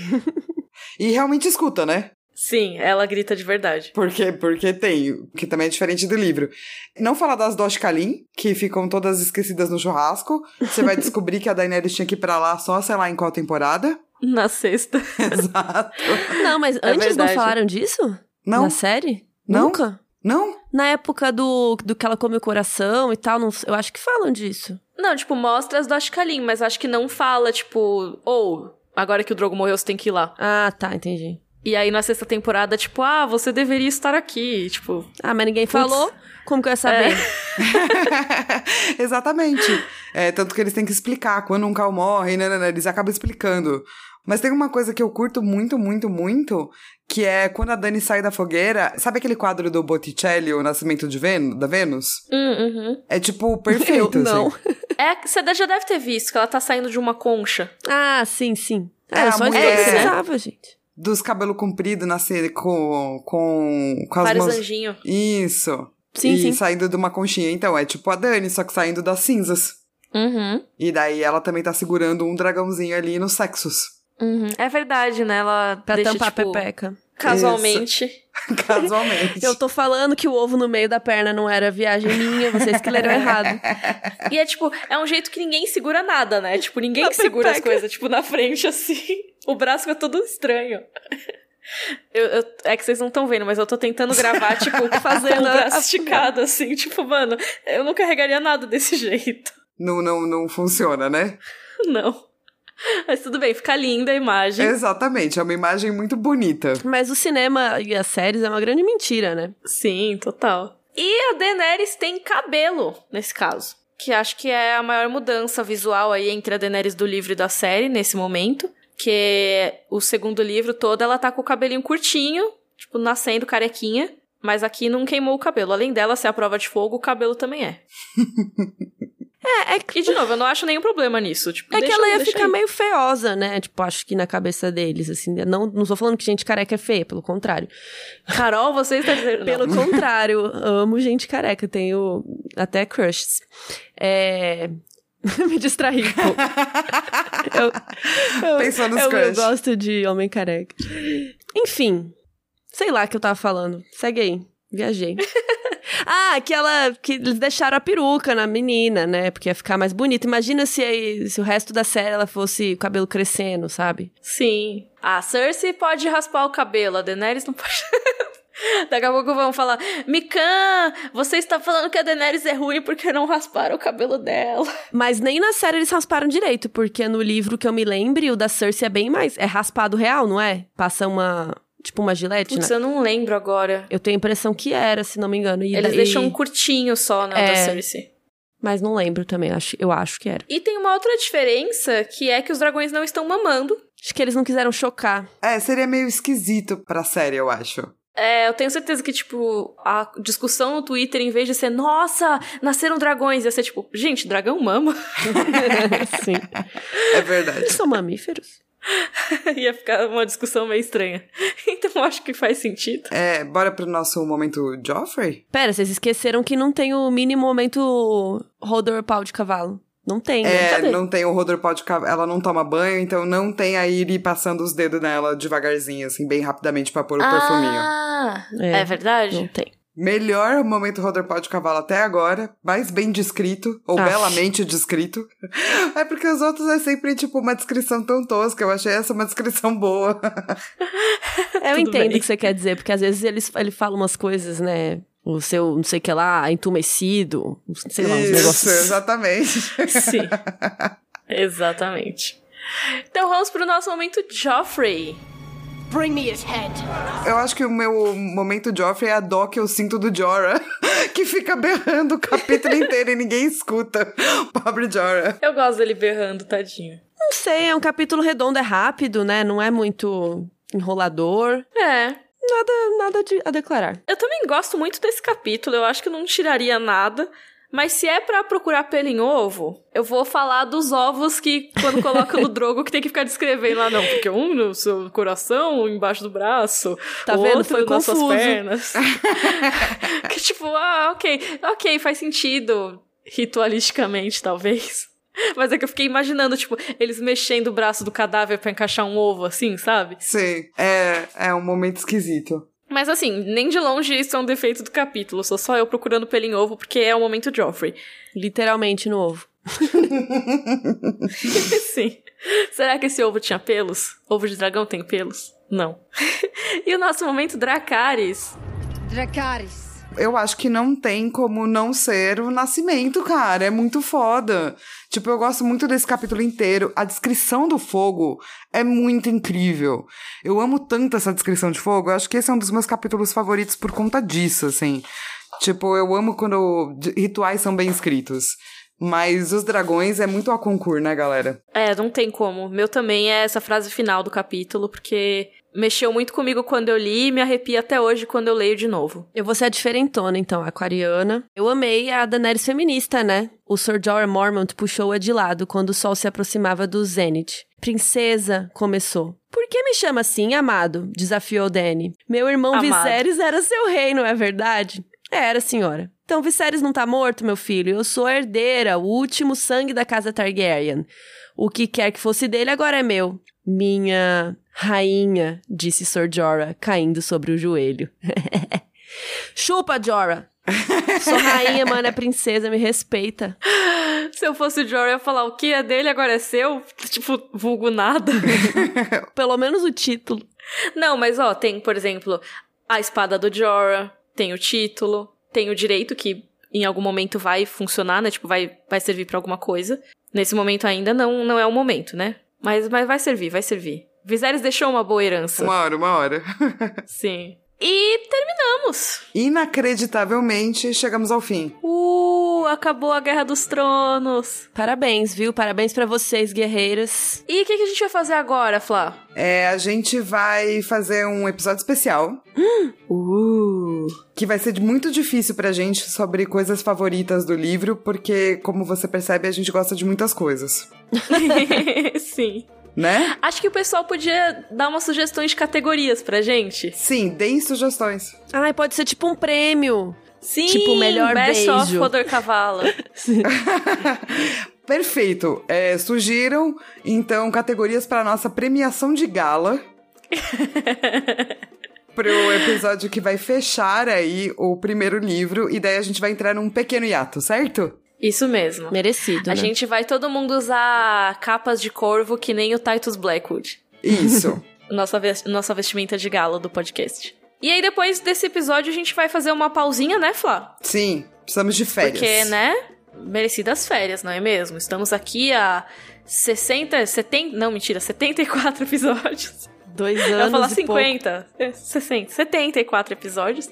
e realmente escuta, né? Sim, ela grita de verdade. Porque, porque tem, que também é diferente do livro. Não falar das Dosh Kalin, que ficam todas esquecidas no churrasco. Você vai descobrir que a Daenerys tinha que ir pra lá só, sei lá, em qual temporada. Na sexta. Exato. Não, mas é antes verdade. não falaram disso? Não. Na série? Não. Nunca? Não? Na época do, do que ela come o coração e tal, não, eu acho que falam disso. Não, tipo, mostra as Dosh Kalin, mas acho que não fala, tipo, ou, oh, agora que o Drogo morreu, você tem que ir lá. Ah, tá, entendi. E aí na sexta temporada, tipo, ah, você deveria estar aqui. Tipo. Ah, mas ninguém falou. Como que eu ia saber? É. Exatamente. É, tanto que eles têm que explicar quando um Cal morre, né, né, né, eles acabam explicando. Mas tem uma coisa que eu curto muito, muito, muito, que é quando a Dani sai da fogueira. Sabe aquele quadro do Botticelli, O Nascimento de Ven da Vênus? Hum, uhum. É tipo perfeito, eu, não. Assim. É, você já deve ter visto que ela tá saindo de uma concha. Ah, sim, sim. É, é só mulher... isso que precisava, gente dos cabelos compridos na série com, com, com as Vários mãos. anjinhos. Isso. Sim, e sim. saindo de uma conchinha. Então, é tipo a Dani, só que saindo das cinzas. Uhum. E daí ela também tá segurando um dragãozinho ali nos sexos. Uhum. É verdade, né? Ela pra deixa, tampar tipo, a pepeca. Casualmente. Casualmente. Eu tô falando que o ovo no meio da perna não era viagem minha, vocês que leram errado. E é tipo, é um jeito que ninguém segura nada, né? Tipo, ninguém segura as coisas, tipo, na frente assim. O braço fica todo estranho. Eu, eu- é que vocês não estão vendo, mas eu tô tentando gravar, tipo, fazendo o braço esticado, assim. Tipo, mano, eu não carregaria nada desse jeito. Não, não, não funciona, né? Não. Mas tudo bem, fica linda a imagem. Exatamente, é uma imagem muito bonita. Mas o cinema e as séries é uma grande mentira, né? Sim, total. E a Daenerys tem cabelo, nesse caso. Que acho que é a maior mudança visual aí entre a Daenerys do livro e da série, nesse momento. Que o segundo livro todo, ela tá com o cabelinho curtinho, tipo, nascendo carequinha. Mas aqui não queimou o cabelo. Além dela ser a prova de fogo, o cabelo também é. É, é que, E, de novo, eu não acho nenhum problema nisso. Tipo, é que deixa- ela ia ficar aí. meio feiosa, né? Tipo, acho que na cabeça deles, assim. né? Não, não tô falando que gente careca é feia, pelo contrário. Carol, você está dizendo... Pelo contrário, amo gente careca, tenho até crushes. É... Me distraí um pouco. eu, eu, Pensou nos eu, eu crush. gosto de homem careca. Enfim, sei lá o que eu tava falando. Segue aí, viajei. ah, que ela. que eles deixaram a peruca na menina, né? Porque ia ficar mais bonita. Imagina se, aí- se o resto da série ela fosse o cabelo crescendo, sabe? Sim. A Cersei pode raspar o cabelo, a Daenerys não pode. Daqui a pouco vão falar: Mikan, você está falando que a Daenerys é ruim porque não rasparam o cabelo dela. Mas nem na série eles rasparam direito, porque no livro que eu me lembre, o da Cersei é bem mais. É raspado real, não é? Passa uma. Tipo uma gilete, Putz, né? eu não lembro agora. Eu tenho a impressão que era, se não me engano. E Eles daí- deixam um curtinho só, né, o É. da Cersei. Mas não lembro também, acho, eu acho que era. E tem uma outra diferença, que é que os dragões não estão mamando. Acho que eles não quiseram chocar. É, seria meio esquisito pra série, eu acho. É, eu tenho certeza que, tipo, a discussão no Twitter, em vez de ser, nossa, nasceram dragões, ia ser tipo, gente, dragão mama. Sim. É verdade. Eles são mamíferos? ia ficar uma discussão meio estranha. Então eu acho que faz sentido. É, bora pro nosso momento Joffrey? Pera, vocês esqueceram que não tem o mini momento rodor pau de cavalo. Não tem, né? É, não tem o Rodor pode ela não toma banho, então não tem a Iri passando os dedos nela devagarzinho, assim, bem rapidamente pra pôr o perfuminho. Ah, É, é, verdade? Não tem. Melhor momento Rodor pau de cavalo até agora, mais bem descrito, ou Aff. belamente descrito. É porque os outros é sempre, tipo, uma descrição tão tosca. Eu achei essa uma descrição boa. Eu Tudo entendo o que você quer dizer, porque às vezes eles, ele fala umas coisas, né? O seu, não sei o que lá, entumecido, sei lá, uns Isso, negócios. exatamente. Sim. Exatamente. Então vamos pro nosso momento Joffrey. Bring me his head. Eu acho que o meu momento Joffrey é a dó que eu sinto do Jorah, que fica berrando o capítulo inteiro e ninguém escuta. Pobre Jorah. Eu gosto dele berrando, tadinho. Não sei, é um capítulo redondo, é rápido, né? Não é muito enrolador. É. Nada, nada de, a declarar. Eu também gosto muito desse capítulo, eu acho que não tiraria nada. Mas se é pra procurar pelo em ovo, eu vou falar dos ovos que, quando coloca no drogo, que tem que ficar descrevendo lá, não. Porque um no seu coração, um embaixo do braço, Tá o vendo? outro Foi nas suas pernas. que tipo, ah, ok, ok, faz sentido, ritualisticamente, talvez. Mas é que eu fiquei imaginando, tipo, eles mexendo o braço do cadáver pra encaixar um ovo, assim, sabe? Sim, é, é um momento esquisito. Mas assim, nem de longe isso é um defeito do capítulo. Sou só eu procurando pelo em ovo, porque é o momento Joffrey. Literalmente no ovo. Sim. Será que esse ovo tinha pelos? Ovo de dragão tem pelos? Não. e o nosso momento Dracarys. Dracarys. Eu acho que não tem como não ser o nascimento, cara. É muito foda. Tipo, eu gosto muito desse capítulo inteiro. A descrição do fogo é muito incrível. Eu amo tanto essa descrição de fogo. Eu acho que esse é um dos meus capítulos favoritos por conta disso, assim. Tipo, eu amo quando rituais são bem escritos. Mas os dragões é muito a concurso, né, galera? É, não tem como. Meu também é essa frase final do capítulo, porque mexeu muito comigo quando eu li e me arrepia até hoje quando eu leio de novo. Eu vou ser a diferentona, então, aquariana. Eu amei a Daenerys feminista, né? O Sir Jorah Mormont puxou-a de lado quando o sol se aproximava do zênite. Princesa, começou. Por que me chama assim, amado? Desafiou Dany. Meu irmão Amado. Viserys era seu rei, não é verdade? Era, senhora. Então Viserys não tá morto, meu filho. Eu sou a herdeira, o último sangue da casa Targaryen. O que quer que fosse dele agora é meu. Minha Rainha, disse Sir Jorah, caindo sobre o joelho. Chupa, Jorah! Sou rainha, mano, é princesa, me respeita. Se eu fosse o Jorah, eu ia falar o que é dele, agora é seu? Tipo, vulgo nada. Pelo menos o título. Não, mas ó, tem, por exemplo, a espada do Jorah, tem o título, tem o direito que em algum momento vai funcionar, né? Tipo, vai, vai servir para alguma coisa. Nesse momento ainda não, não é o momento, né? Mas, mas vai servir, vai servir. Viserys deixou uma boa herança. Uma hora, uma hora. Sim. E terminamos. Inacreditavelmente, chegamos ao fim. Uh, acabou a Guerra dos Tronos. Parabéns, viu? Parabéns para vocês, guerreiras. E o que, que, a gente vai fazer agora, Flá? É, a gente vai fazer um episódio especial. Uh. Que vai ser muito difícil pra gente sobre coisas favoritas do livro, porque, como você percebe, a gente gosta de muitas coisas. Sim né? Acho que o pessoal podia dar umas sugestões de categorias pra gente. Sim, deem sugestões. Ai, pode ser tipo um prêmio. Sim, tipo melhor Best beijo. of Rodor Cavalo. Perfeito. É, sugiram, então, categorias para nossa premiação de gala. pro episódio que vai fechar aí o primeiro livro, e daí a gente vai entrar num pequeno hiato, certo? Isso mesmo. Merecido. A né? gente vai todo mundo usar capas de corvo que nem o Titus Blackwood. Isso. nossa, vest nossa vestimenta de gala do podcast. E aí, depois desse episódio, a gente vai fazer uma pausinha, né, Flá? Sim, precisamos de férias. Porque, né? Merecidas férias, não é mesmo? Estamos aqui há 60, 70. Não, mentira, 74 episódios. Dois anos. Eu ia falar e 50. Pouco. 60, 74 episódios.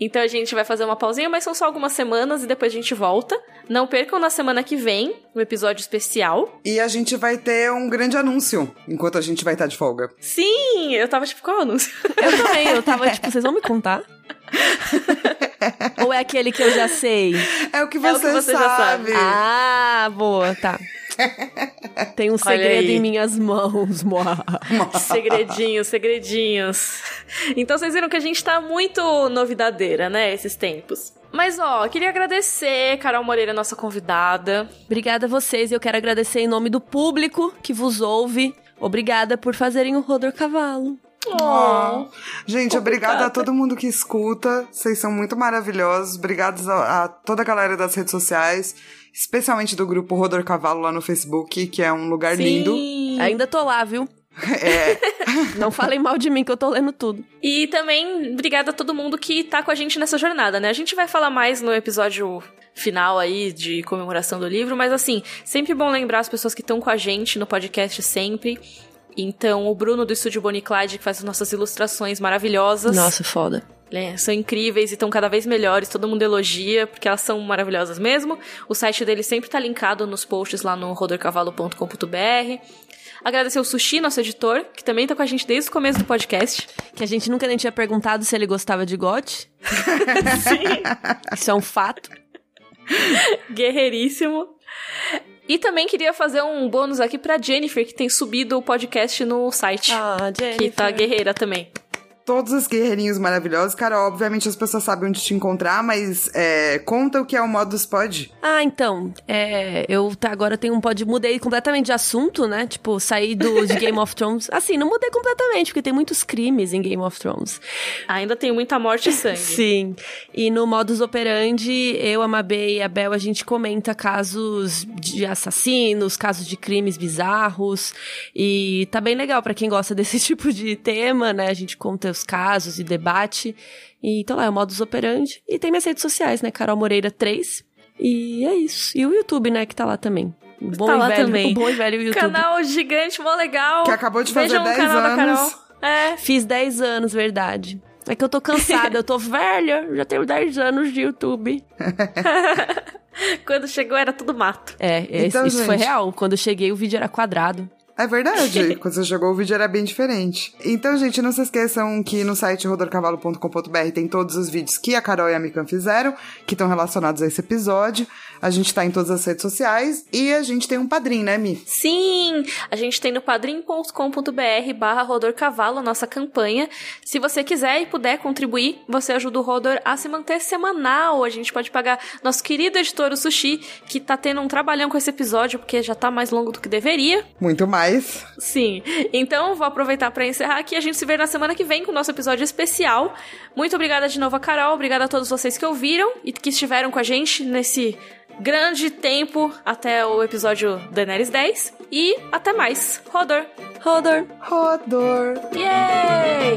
Então a gente vai fazer uma pausinha, mas são só algumas semanas e depois a gente volta. Não percam na semana que vem um episódio especial. E a gente vai ter um grande anúncio enquanto a gente vai estar de folga. Sim, eu tava tipo, qual anúncio? Eu também, eu tava tipo, vocês vão me contar? Ou é aquele que eu já sei? É o que você, é o que você sabe. já sabe. Ah, boa, tá. Tem um segredo em minhas mãos. segredinhos, segredinhos. Então vocês viram que a gente tá muito novidadeira, né, esses tempos. Mas ó, queria agradecer, Carol Moreira, nossa convidada. Obrigada a vocês e eu quero agradecer em nome do público que vos ouve. Obrigada por fazerem o Rodor Cavalo. Oh. Gente, obrigada a todo mundo que escuta. Vocês são muito maravilhosos. Obrigados a, a toda a galera das redes sociais especialmente do grupo Rodor Cavalo lá no Facebook, que é um lugar Sim. lindo. Ainda tô lá, viu? É. Não falem mal de mim que eu tô lendo tudo. E também obrigada a todo mundo que tá com a gente nessa jornada, né? A gente vai falar mais no episódio final aí de comemoração do livro, mas assim, sempre bom lembrar as pessoas que estão com a gente no podcast sempre. Então, o Bruno do Estúdio Bonnie Clyde, que faz as nossas ilustrações maravilhosas. Nossa, foda. É, são incríveis e estão cada vez melhores, todo mundo elogia, porque elas são maravilhosas mesmo. O site dele sempre tá linkado nos posts lá no rodorcavalo.com.br. Agradecer o Sushi, nosso editor, que também tá com a gente desde o começo do podcast. Que a gente nunca nem tinha perguntado se ele gostava de gote. Sim. Isso é um fato. Guerreiríssimo. E também queria fazer um bônus aqui pra Jennifer, que tem subido o podcast no site. Ah, Jennifer. Que tá guerreira também todos os guerreirinhos maravilhosos. Cara, obviamente as pessoas sabem onde te encontrar, mas é, conta o que é o Modus Pod. Ah, então, é, eu tá, agora tenho um pod, mudei completamente de assunto, né? Tipo, saí do, de Game of Thrones. Assim, não mudei completamente, porque tem muitos crimes em Game of Thrones. Ainda tem muita morte e sangue. Sim. E no Modus Operandi, eu, a Mabê e a Bel, a gente comenta casos de assassinos, casos de crimes bizarros. E tá bem legal para quem gosta desse tipo de tema, né? A gente conta os casos e debate. E então lá é o modus operandi. E tem minhas redes sociais, né? Carol Moreira 3. E é isso. E o YouTube, né, que tá lá também. O bom tá e lá velho, também. O bom e velho YouTube. Canal gigante, mó legal. Que acabou de fazer Vejam 10 o canal anos. da Carol. É. Fiz 10 anos, verdade. É que eu tô cansada, eu tô velha, já tenho 10 anos de YouTube. Quando chegou era tudo mato. É, Então, isso foi gente. real. Quando eu cheguei, o vídeo era quadrado. É verdade, quando você jogou o vídeo era bem diferente. Então, gente, não se esqueçam que no site rodorcavalo.com.br tem todos os vídeos que a Carol e a Mikan fizeram, que estão relacionados a esse episódio. A gente tá em todas as redes sociais e a gente tem um padrinho, né, Mi? Sim! A gente tem no padrim.com.br barra Rodor Cavalo, nossa campanha. Se você quiser e puder contribuir, você ajuda o Rodor a se manter semanal. A gente pode pagar nosso querido editor, o Sushi, que tá tendo um trabalhão com esse episódio, porque já tá mais longo do que deveria. Muito mais. Sim. Então, vou aproveitar para encerrar aqui. A gente se vê na semana que vem com o nosso episódio especial. Muito obrigada de novo a Carol, obrigada a todos vocês que ouviram e que estiveram com a gente nesse grande tempo até o episódio Daenerys 10 e até mais. Rodor! Rodor! Rodor! Yay!